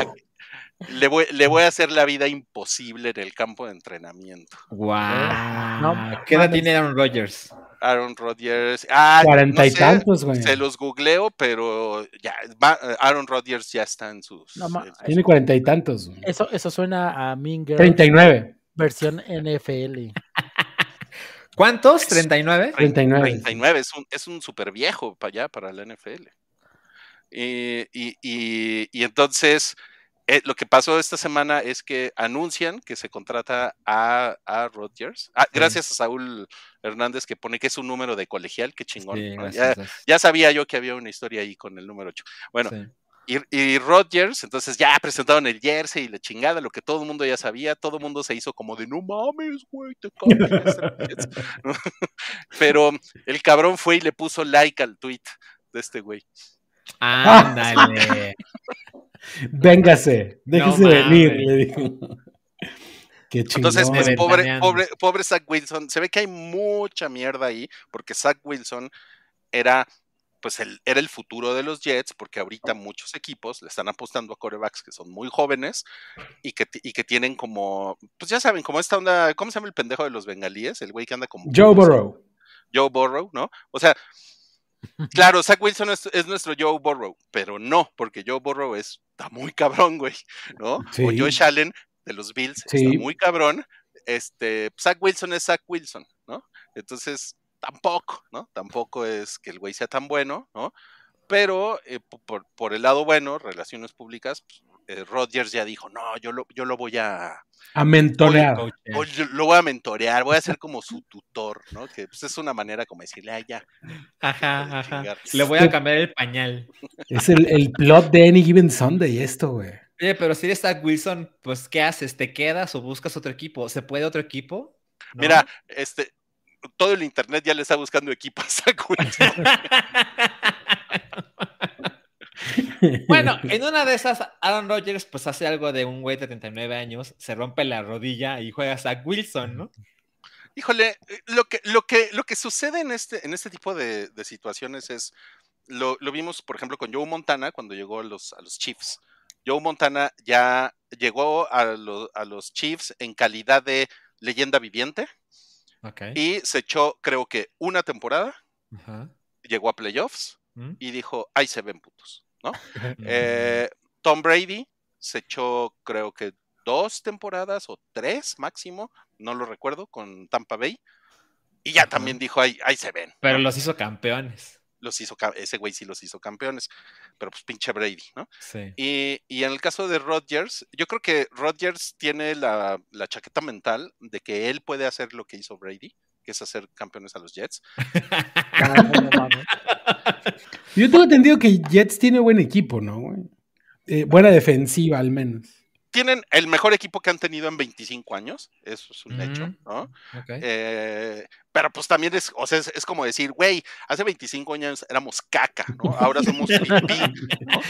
le voy, le voy a hacer la vida imposible en el campo de entrenamiento. Guau. No ¿Qué edad tiene Aaron Rodgers? Aaron Rodgers, ah, cuarenta no y sé, tantos, güey. Se los googleo, pero ya, va- Aaron Rodgers ya está en sus... No ma- en sus- Tiene cuarenta y tantos. Eso, eso suena a Mean Girl Treinta y nueve. versión NFL. ¿Cuántos? ¿39? Treinta y nueve. 39, es un, es un súper viejo para allá, para la NFL. Y, y- y- y entonces, eh, lo que pasó esta semana es que anuncian que se contrata a, a Rodgers. Ah, gracias a Saúl Hernández que pone que es un número de colegial, qué chingón. Sí, ¿no? gracias, ya, gracias. ya sabía yo que había una historia ahí con el número 8. Bueno, Sí. Y, y Rodgers, entonces ya presentaron el jersey y la chingada, lo que todo el mundo ya sabía, todo el mundo se hizo como de no mames, güey, te cambias el Jets", ¿no? <laughs> Pero el cabrón fue y le puso like al tweet de este güey. Ándale. Véngase, déjese No venir, le dijo. Qué chingón. Entonces, es de pobre, pobre, pobre Zach Wilson, se ve que hay mucha mierda ahí, porque Zach Wilson era pues el, era el futuro de los Jets, porque ahorita muchos equipos le están apostando a corebacks que son muy jóvenes y que, y que tienen como, pues ya saben, como esta onda, ¿cómo se llama el pendejo de los bengalíes? El güey que anda como... Joe Burrow. Joe Burrow, ¿no? O sea, claro, Zach Wilson es, es nuestro Joe Burrow, pero no, porque Joe Burrow es, está muy cabrón, güey, ¿no? Sí. O Josh Allen de los Bills Sí. está muy cabrón. Este, Zach Wilson es Zach Wilson, ¿no? Entonces, tampoco, ¿no? Tampoco es que el güey sea tan bueno, ¿no? Pero eh, po- por, por el lado bueno, relaciones públicas, pues, eh, Rodgers ya dijo, no, yo lo, yo lo voy a, A mentorear. Yo lo voy a mentorear, voy a ser como su tutor, ¿no? Que pues, es una manera como decirle, ah, ya. Ajá, ajá. chingar. Le voy a cambiar el pañal. Es el, el plot de Any Given Sunday, esto, güey. Oye, pero si eres Zach Wilson, pues ¿qué haces? ¿Te quedas o buscas otro equipo? ¿Se puede otro equipo? ¿No? Mira, este, todo el internet ya le está buscando equipo a. Bueno, en una de esas, Aaron Rodgers pues hace algo de un güey de 39 años, se rompe la rodilla y juega Zach Wilson, ¿no? Híjole, eh, lo que, lo que, lo que sucede en este, en este tipo de, de situaciones es, lo, lo vimos, por ejemplo, con Joe Montana cuando llegó a los, a los Chiefs. Joe Montana ya llegó a, lo- a los Chiefs en calidad de leyenda viviente Ok. y se echó, creo que, una temporada, llegó a playoffs ¿Mm? y dijo, ahí se ven putos, ¿no? <laughs> <laughs> Eh, Tom Brady se echó, creo que dos temporadas o tres máximo, no lo recuerdo, con Tampa Bay. Y ya también dijo, ahí, ahí se ven. Pero ¿no? los hizo campeones. Los hizo, ese güey sí los hizo campeones, pero pues pinche Brady, ¿no? Sí. Y, y en el caso de Rodgers, yo creo que Rodgers tiene la, la chaqueta mental de que él puede hacer lo que hizo Brady, que es hacer campeones a los Jets. Yo tengo entendido que Jets tiene buen equipo, ¿no? Eh, buena defensiva, al menos. Tienen el mejor equipo que han tenido en 25 años, eso es un hecho, Mm. ¿no? Ok. Eh, pero pues también es, o sea, es, es como decir, güey, hace 25 años éramos caca, ¿no? Ahora somos pipí, ¿no?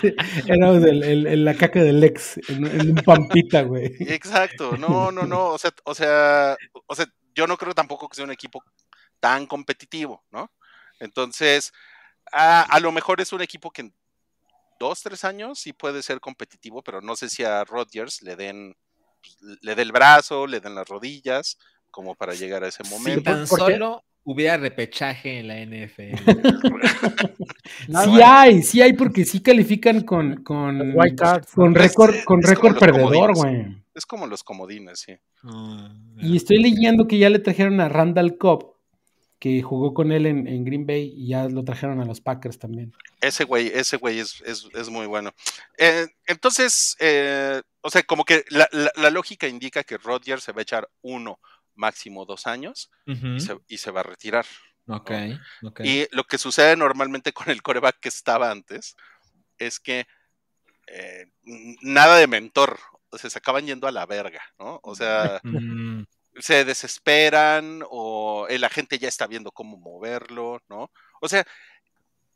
Sí, Éramos el- el- el- la caca del ex en, un pampita, güey. Exacto, no, no, no, o sea, o sea, o sea, yo no creo tampoco que sea un equipo tan competitivo, ¿no? Entonces, a, a lo mejor es un equipo que dos, tres años sí puede ser competitivo, pero no sé si a Rodgers le den, pues, le dé el brazo, le den las rodillas, como para llegar a ese Si momento. tan porque- solo hubiera repechaje en la NFL. <laughs> No, sí bueno. hay, sí hay, porque sí califican con, con, con récord, con récord perdedor, güey. Es como los comodines, sí. Y estoy leyendo que ya le trajeron a Randall Cobb, que jugó con él en, en Green Bay, y ya lo trajeron a los Packers también. Ese güey, ese güey es, es, es muy bueno. Eh, entonces, eh, o sea, como que la, la- la lógica indica que Rodgers se va a echar uno, máximo dos años y, se, y se va a retirar. Ok, ok. Y lo que sucede normalmente con el coreback que estaba antes es que eh, nada de mentor, o sea, se acaban yendo a la verga, ¿no? O sea, Mm, se desesperan o el agente ya está viendo cómo moverlo, ¿no? O sea,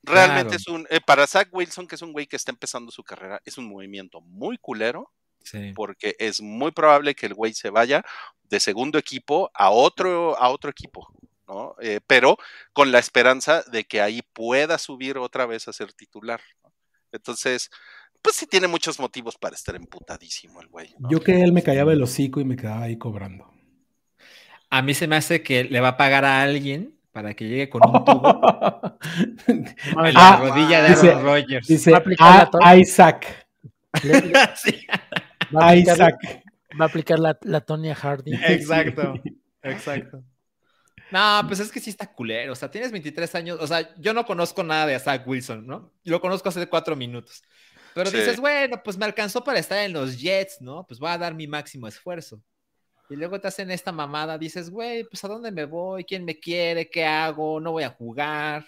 realmente Claro. es un, eh, para Zach Wilson, que es un güey que está empezando su carrera, es un movimiento muy culero sí. porque es muy probable que el güey se vaya de segundo equipo a otro, a otro equipo, ¿no? Eh, pero con la esperanza de que ahí pueda subir otra vez a ser titular. ¿no? Entonces, pues sí tiene muchos motivos para estar emputadísimo el güey. ¿no? Yo que él me callaba el hocico y me quedaba ahí cobrando. A mí se me hace que le va a pagar a alguien para que llegue con un tubo <laughs> la Ah, rodilla de dice- Aaron Rodgers. Dice Va a aplicar la "Ah, Isaac. le- <laughs> le- Sí, va, a aplicar, Isaac. va a aplicar la, la Tonya Hardy. <laughs> exacto, exacto. No, pues es que sí está culero. O sea, tienes 23 años. O sea, yo no conozco nada de Zach Wilson, ¿no? Lo conozco hace cuatro minutos. Pero Sí. dices, bueno, pues me alcanzó para estar en los Jets, ¿no? Pues voy a dar mi máximo esfuerzo. Y luego te hacen esta mamada, dices, güey, pues a dónde me voy, quién me quiere, qué hago, no voy a jugar.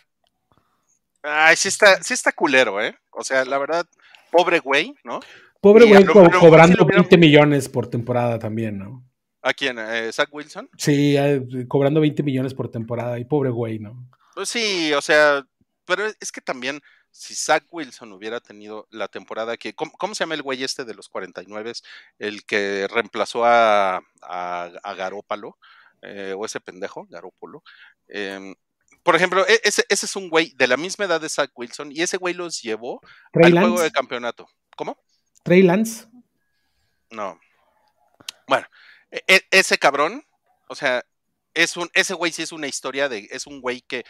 Ay, sí está, sí está culero, ¿eh? O sea, la verdad, pobre güey, ¿no? Pobre Y güey lo- co- sí cobrando hubieran- 20 millones por temporada también, ¿no? ¿A quién? Eh, ¿Zach Wilson? Sí, eh, cobrando 20 millones por temporada y pobre güey, ¿no? Pues sí, o sea, pero es que también si Zach Wilson hubiera tenido la temporada que, ¿cómo, cómo se llama el güey este de los 49? El que reemplazó a, a, a Garópalo, eh, o ese pendejo, Garópolo. Em, por ejemplo, e- ese, ese es un güey de la misma edad de Zach Wilson y ese güey los llevó al juego de campeonato. ¿Cómo? Trey Lance. No. Bueno, e- e- ese cabrón, o sea, es un, ese güey sí es una historia de, es un güey que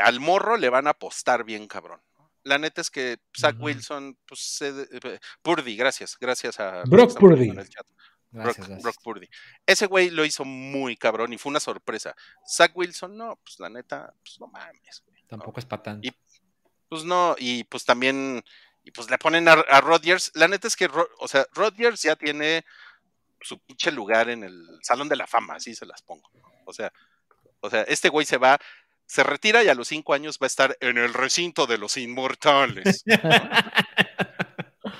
al morro le van a apostar bien cabrón. La neta es que Zach. Wilson, pues, se- eh, Purdy, gracias, gracias a Brock Purdy. en el chat. Brock, Gracias. Brock Purdy. Ese güey lo hizo muy cabrón y fue una sorpresa. Zach Wilson, no, pues la neta, pues no mames, güey. Tampoco es tanto. Y- Pues no, y pues también, y pues le ponen a, a Rodgers. La neta es que, Ro- o sea, Rodgers ya tiene su pinche lugar en el Salón de la Fama, así se las pongo. O sea, o sea, este güey se va, se retira y a los cinco años va a estar en el recinto de los inmortales.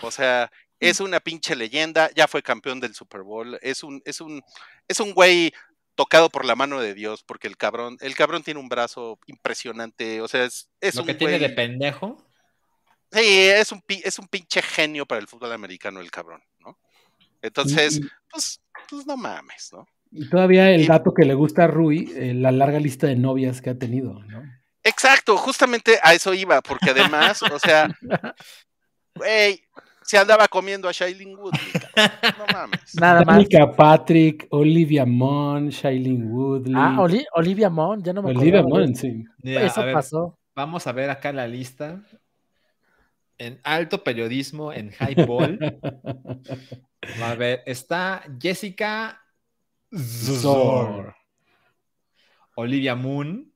O sea, es una pinche leyenda, ya fue campeón del Super Bowl, es un, es un, es un güey tocado por la mano de Dios, porque el cabrón, el cabrón tiene un brazo impresionante, o sea, es, es Lo un que tiene de pendejo. Sí, es un, es un pinche genio para el fútbol americano el cabrón, ¿no? Entonces, Y- pues, pues no mames, ¿no? Y todavía el Y- dato que le gusta a Rui, eh, la larga lista de novias que ha tenido, ¿no? Exacto, justamente a eso iba, porque además, o sea, güey, se andaba comiendo a Shailene Woodley, cabrón, no mames. Nada más. Patrick, Olivia Munn, Shailene Woodley. Ah, Oli- Olivia Munn, ya no me Olivia acordaba de Munn, sí. Eso ver, pasó. Vamos a ver acá la lista. En alto periodismo, en highball. <laughs> a ver, está Jessica Zor. Olivia Moon,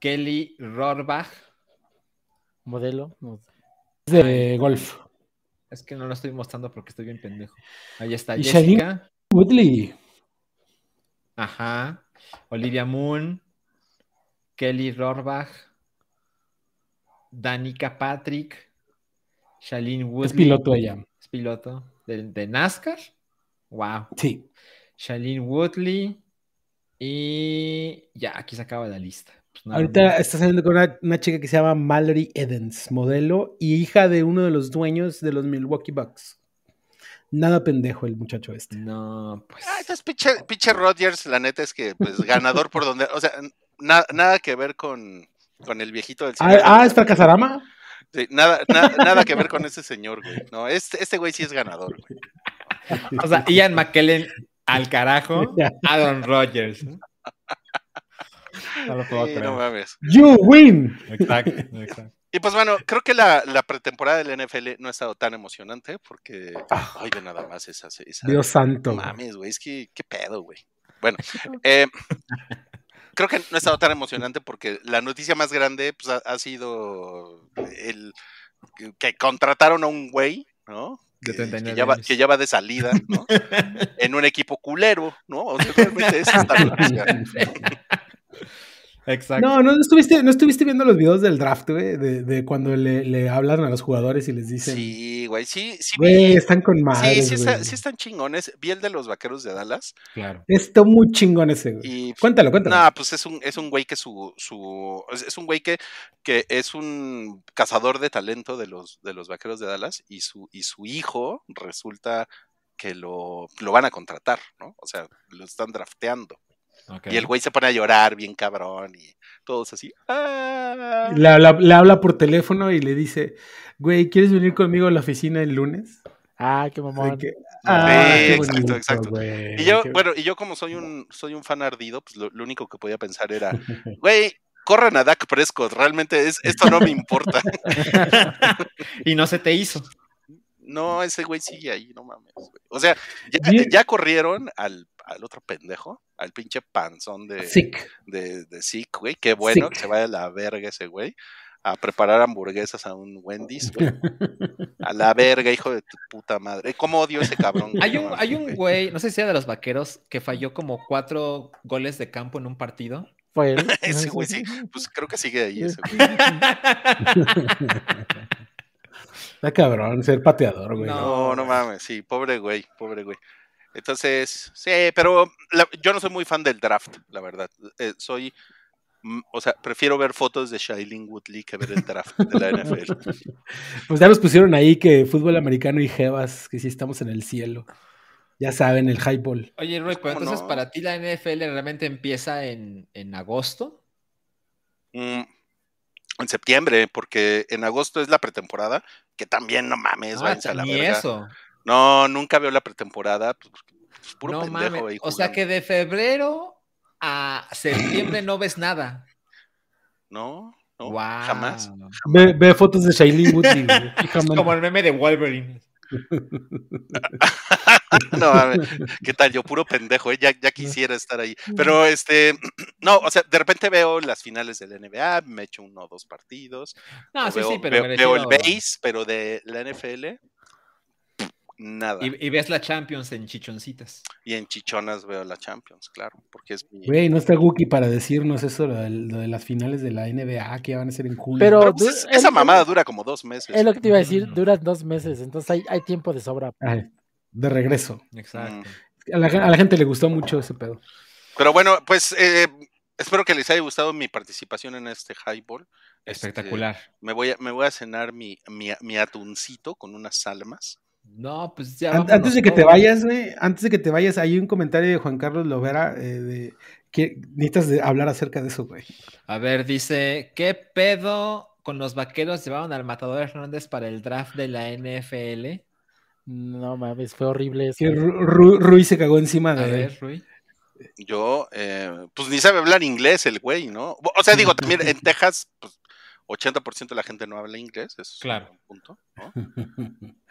Kelly Rohrbach. Modelo. no. Es de golf. Es que no lo estoy mostrando porque estoy bien pendejo. Ahí está Y Jessica. Woodley. Ajá. Olivia Moon, Kelly Rohrbach, Danica Patrick, Shailene Woodley. Es piloto ella. Es piloto de, de NASCAR. Wow. Sí. Shailene Woodley. Y ya, aquí se acaba la lista. Pues nada Ahorita más. está saliendo con una, una chica que se llama Mallory Edens, modelo y hija de uno de los dueños de los Milwaukee Bucks. Nada pendejo el muchacho este. No, pues. Ah, entonces pinche, pinche Rodgers, la neta es que, pues, ganador por donde, o sea, na- nada que ver con, con el viejito del Ah, señor. ah, ¿es fracasarama? Sí, nada, na- nada que ver con ese señor, güey. No, este, este güey sí es ganador, güey. O sea, Ian McKellen al carajo. Aaron Rodgers. ¿no? No lo puedo Sí, creer. no mames. You win. Exacto, exacto. Y pues bueno, creo que la, la pretemporada del NFL no ha estado tan emocionante porque, Ah. ay, nada más esa, esa Dios santo. Mames, güey, es que, qué pedo, güey. Bueno, eh, creo que no ha estado tan emocionante porque la noticia más grande pues, ha, ha sido el que- que contrataron a un güey, ¿no? Que, 39 que ya va, que ya va de salida, ¿no? <laughs> en un equipo culero, ¿no? O sea, realmente es. <laughs> <laughs> Exacto. No, no estuviste, no estuviste viendo los videos del draft, güey, de, de cuando le, le hablan a los jugadores y les dicen, Sí, güey, sí, sí. güey, están con Sí, madres, sí, está- güey. sí están chingones. Vi el de los vaqueros de Dallas. Claro. Está muy chingón ese, güey. Y Cuéntalo, cuéntalo. No, pues es un, es un güey que su, su, es es un güey que, que es un cazador de talento de los, de los vaqueros de Dallas y su, y su hijo resulta que lo, lo van a contratar, ¿no? O sea, lo están drafteando. Y el güey se pone a llorar bien cabrón y todos así. "Ah". Le, habla, le habla por teléfono y le dice, güey, ¿quieres venir conmigo a la oficina el lunes? Ah, qué mamón. que, Sí, qué exacto, bonito, exacto. güey, Y yo, qué- bueno, y yo como soy un, soy un fan ardido, pues lo, lo único que podía pensar era, <laughs> güey, corran a Dak Prescott, realmente es, esto no me importa. <laughs> y no se te hizo. No, ese güey sigue ahí, no mames. güey. O sea, ya, ya corrieron al, al otro pendejo, al pinche panzón de, Sick. de, güey. Qué bueno que se vaya a la verga ese güey. A preparar hamburguesas a un Wendy's, güey. <laughs> A la verga, hijo de tu puta madre. ¿Cómo odio ese cabrón? güey? Hay un, hay un güey. güey, no sé si era de los vaqueros, que falló como cuatro goles de campo en un partido. Fue él. <laughs> Ese güey sí, pues creo que sigue ahí ese güey. <laughs> Está cabrón ser pateador, güey. No. No, no mames, sí, pobre güey, pobre güey. Entonces, sí, pero la- yo no soy muy fan del draft, la verdad. Eh, soy, mm, o sea, prefiero ver fotos de Shailene Woodley que ver el draft de la <laughs> NFL. Pues ya nos pusieron ahí que fútbol americano y Jebas, que sí estamos en el cielo. Ya saben, el highball. Oye, Roy, pero ¿Cómo entonces no? para ti la NFL realmente empieza en, en agosto. Mm, en septiembre, porque en agosto es la pretemporada, que también no mames, Ah, váyanse a la verga. eso. No, nunca veo la pretemporada, pues, pues, puro no pendejo mames. ahí O sea que de febrero a septiembre no ves nada. No, no, jamás. Ve, ve fotos de Shailene Woodley, <laughs> fijamente. Como el meme de Wolverine. <laughs> No, mames, ¿qué tal? Yo puro pendejo, ¿eh? ya, ya quisiera estar ahí. Pero este, <clears throat> no, o sea, de repente veo las finales del NBA, me echo uno o dos partidos. No, sí, veo, sí, pero veo- veo el base, pero de la NFL, nada. Y, Y, y ves la Champions en chichoncitas. en chichonas veo la Champions, claro, porque es mi. Güey, no está Wookie para decirnos eso, lo, de las finales de la NBA que ya van a ser en julio. Pero- Pero, pues, esa el- mamada dura como dos meses. Es lo que te iba a decir, Mm. duran dos meses, entonces hay, hay tiempo de sobra. Ay, de regreso. Exacto. A la, a la gente le gustó mucho ese pedo. Pero bueno, pues eh, espero que les haya gustado mi participación en este highball. Este, Espectacular. me, voy a, me voy a cenar mi, mi, mi atuncito con unas salmas. No, pues ya. An- antes de que te vayas, güey, antes de que te vayas, hay un comentario de Juan Carlos Lovera eh, de que necesitas de hablar acerca de eso, güey. A ver, dice, ¿qué pedo con los vaqueros llevaron al Matador Hernández para el draft de la NFL? No mames, fue horrible eso. Que Ru- Ru- Rui se cagó encima A de ver, Rui. Yo, eh, pues ni sabe hablar inglés el güey, ¿no? O sea, digo, también en Texas, pues 80% de la gente no habla inglés, eso es Claro. un punto, ¿no?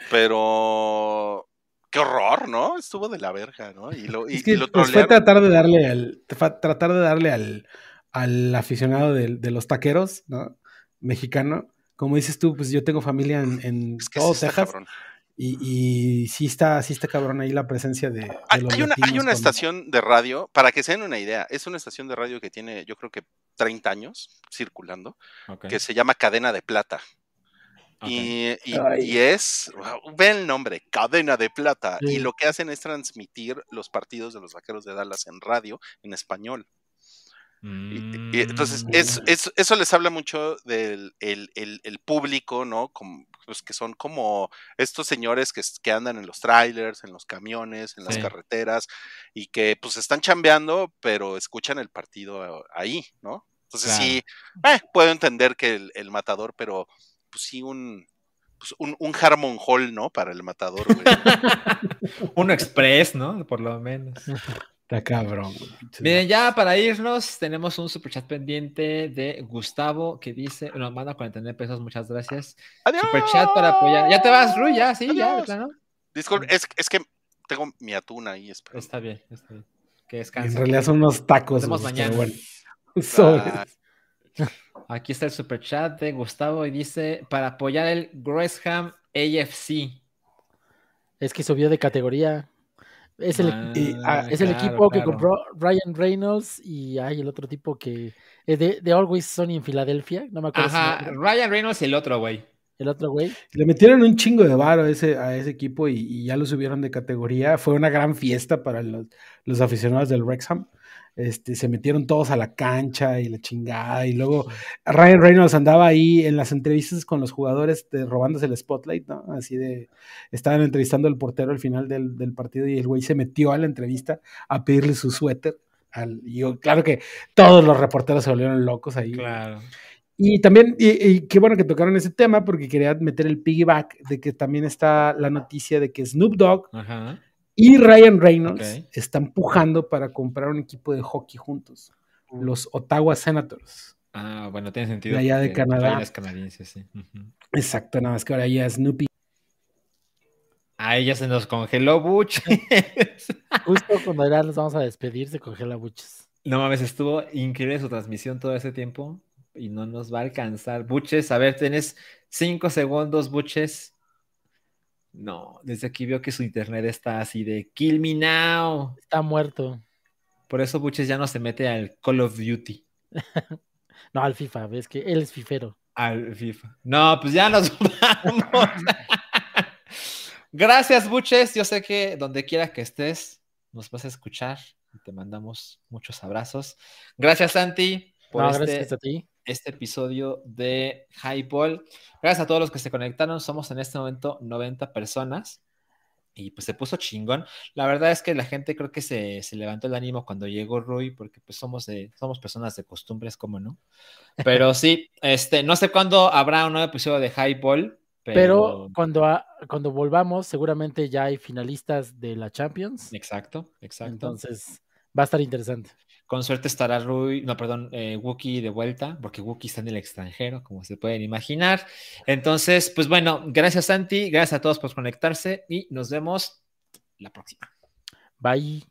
Pero qué horror, ¿no? Estuvo de la verga, ¿no? Y lo, <laughs> y, Es que y lo pues, fue tratar de darle al, tratar de darle al, al aficionado de, de los taqueros, ¿no? Mexicano. Como dices tú, pues yo tengo familia en, en Es que todo Texas cabrón. Y, y sí está, sí está cabrón ahí la presencia de, de Hay, los hay una, hay una con- estación de radio, para que se den una idea, es una estación de radio que tiene, yo creo que 30 años circulando, que se llama Cadena de Plata. Y, y- es, ve el nombre, Cadena de Plata. Sí. Y lo que hacen es transmitir los partidos de los Vaqueros de Dallas en radio, en español. Y, y entonces, Mm. es, es- eso les habla mucho del el, el- el público, ¿no? Como, pues, que son como estos señores que, que andan en los trailers, en los camiones, en las Sí. carreteras, y que pues están chambeando, pero escuchan el partido ahí, ¿no? Entonces Claro. sí, eh, puedo entender que el, el matador, pero pues sí un, pues, un, un Harmon Hall, ¿no? Para el matador, güey. <laughs> Uno express, ¿no? Por lo menos. <laughs> Está cabrón. Miren, ya para irnos, tenemos un superchat pendiente de Gustavo que dice, nos manda 49 pesos, muchas gracias. ¡Adiós! Superchat para apoyar. ¿Ya te vas, Rui? ¿Ya? ¿Sí? ¿Ya? Adiós. ¿Claro? Disculpe, es, es que tengo mi atún ahí. espera. Está bien, está bien. Que En descanse. realidad son unos tacos. Nos vemos mañana. bueno. <laughs> Ah, Aquí está el superchat de Gustavo y dice, para apoyar el Gresham AFC. Es que subió de categoría. Es el, Ah, ah, es el claro, equipo que compró Ryan Reynolds y hay el otro tipo que es de, de Always Sunny en Filadelfia. No me acuerdo. Ajá, nombre. Ryan Reynolds y el otro, güey. El otro güey. Le metieron un chingo de varo a ese, a ese equipo y, y ya lo subieron de categoría. Fue una gran fiesta para los, los aficionados del Wrexham. Este, se metieron todos a la cancha y la chingada. Y luego Ryan Reynolds andaba ahí en las entrevistas con los jugadores de- robándose el spotlight, ¿no? Así de. Estaban entrevistando al portero al final del, del partido y el güey se metió a la entrevista a pedirle su suéter. Al, y yo, claro que todos los reporteros se volvieron locos ahí. Claro. Y también, y, y qué bueno que tocaron ese tema porque quería meter el piggyback de que también está la noticia de que Snoop Dogg Ajá. Y Ryan Reynolds Ok. están pujando para comprar un equipo de hockey juntos, los Ottawa Senators. Ah, bueno, tiene sentido. De allá de Canadá. Ryan es canadiense, sí. Ujú. Exacto, nada más que ahora ya Snoopy. A ella se nos congeló Butch. <laughs> Justo cuando ya nos vamos a despedir, se congela buches. no mames, estuvo increíble su transmisión todo ese tiempo y no nos va a alcanzar. Buches, a ver, tienes cinco segundos, Buches. No, desde aquí veo que su internet está así de kill me now. Está muerto. Por eso Buches ya no se mete al Call of Duty, <laughs> No, al FIFA, ves que él es fifero. al FIFA. No, pues ya nos <laughs> vamos. <laughs> Gracias, Buches. Yo sé que donde quiera que estés, nos vas a escuchar te mandamos muchos abrazos. Gracias, Santi, por No, este, gracias a ti. Este episodio de Highball. Gracias a todos los que se conectaron. Somos en este momento 90 personas. Y pues se puso chingón. La verdad es que la gente creo que se, se levantó el ánimo cuando llegó Rui, porque pues somos de, somos personas de costumbres, como no. Pero <laughs> sí, este, no sé cuándo habrá un nuevo episodio de Highball, pero, Pero cuando, a- cuando volvamos, seguramente ya hay finalistas de la Champions. exacto, exacto. Entonces Va a estar interesante. Con suerte estará Rui, no, perdón, eh, Wookiee de vuelta, porque Wookiee está en el extranjero, como se pueden imaginar. Entonces, pues bueno, gracias Santi, gracias a todos por conectarse y nos vemos la próxima. Bye.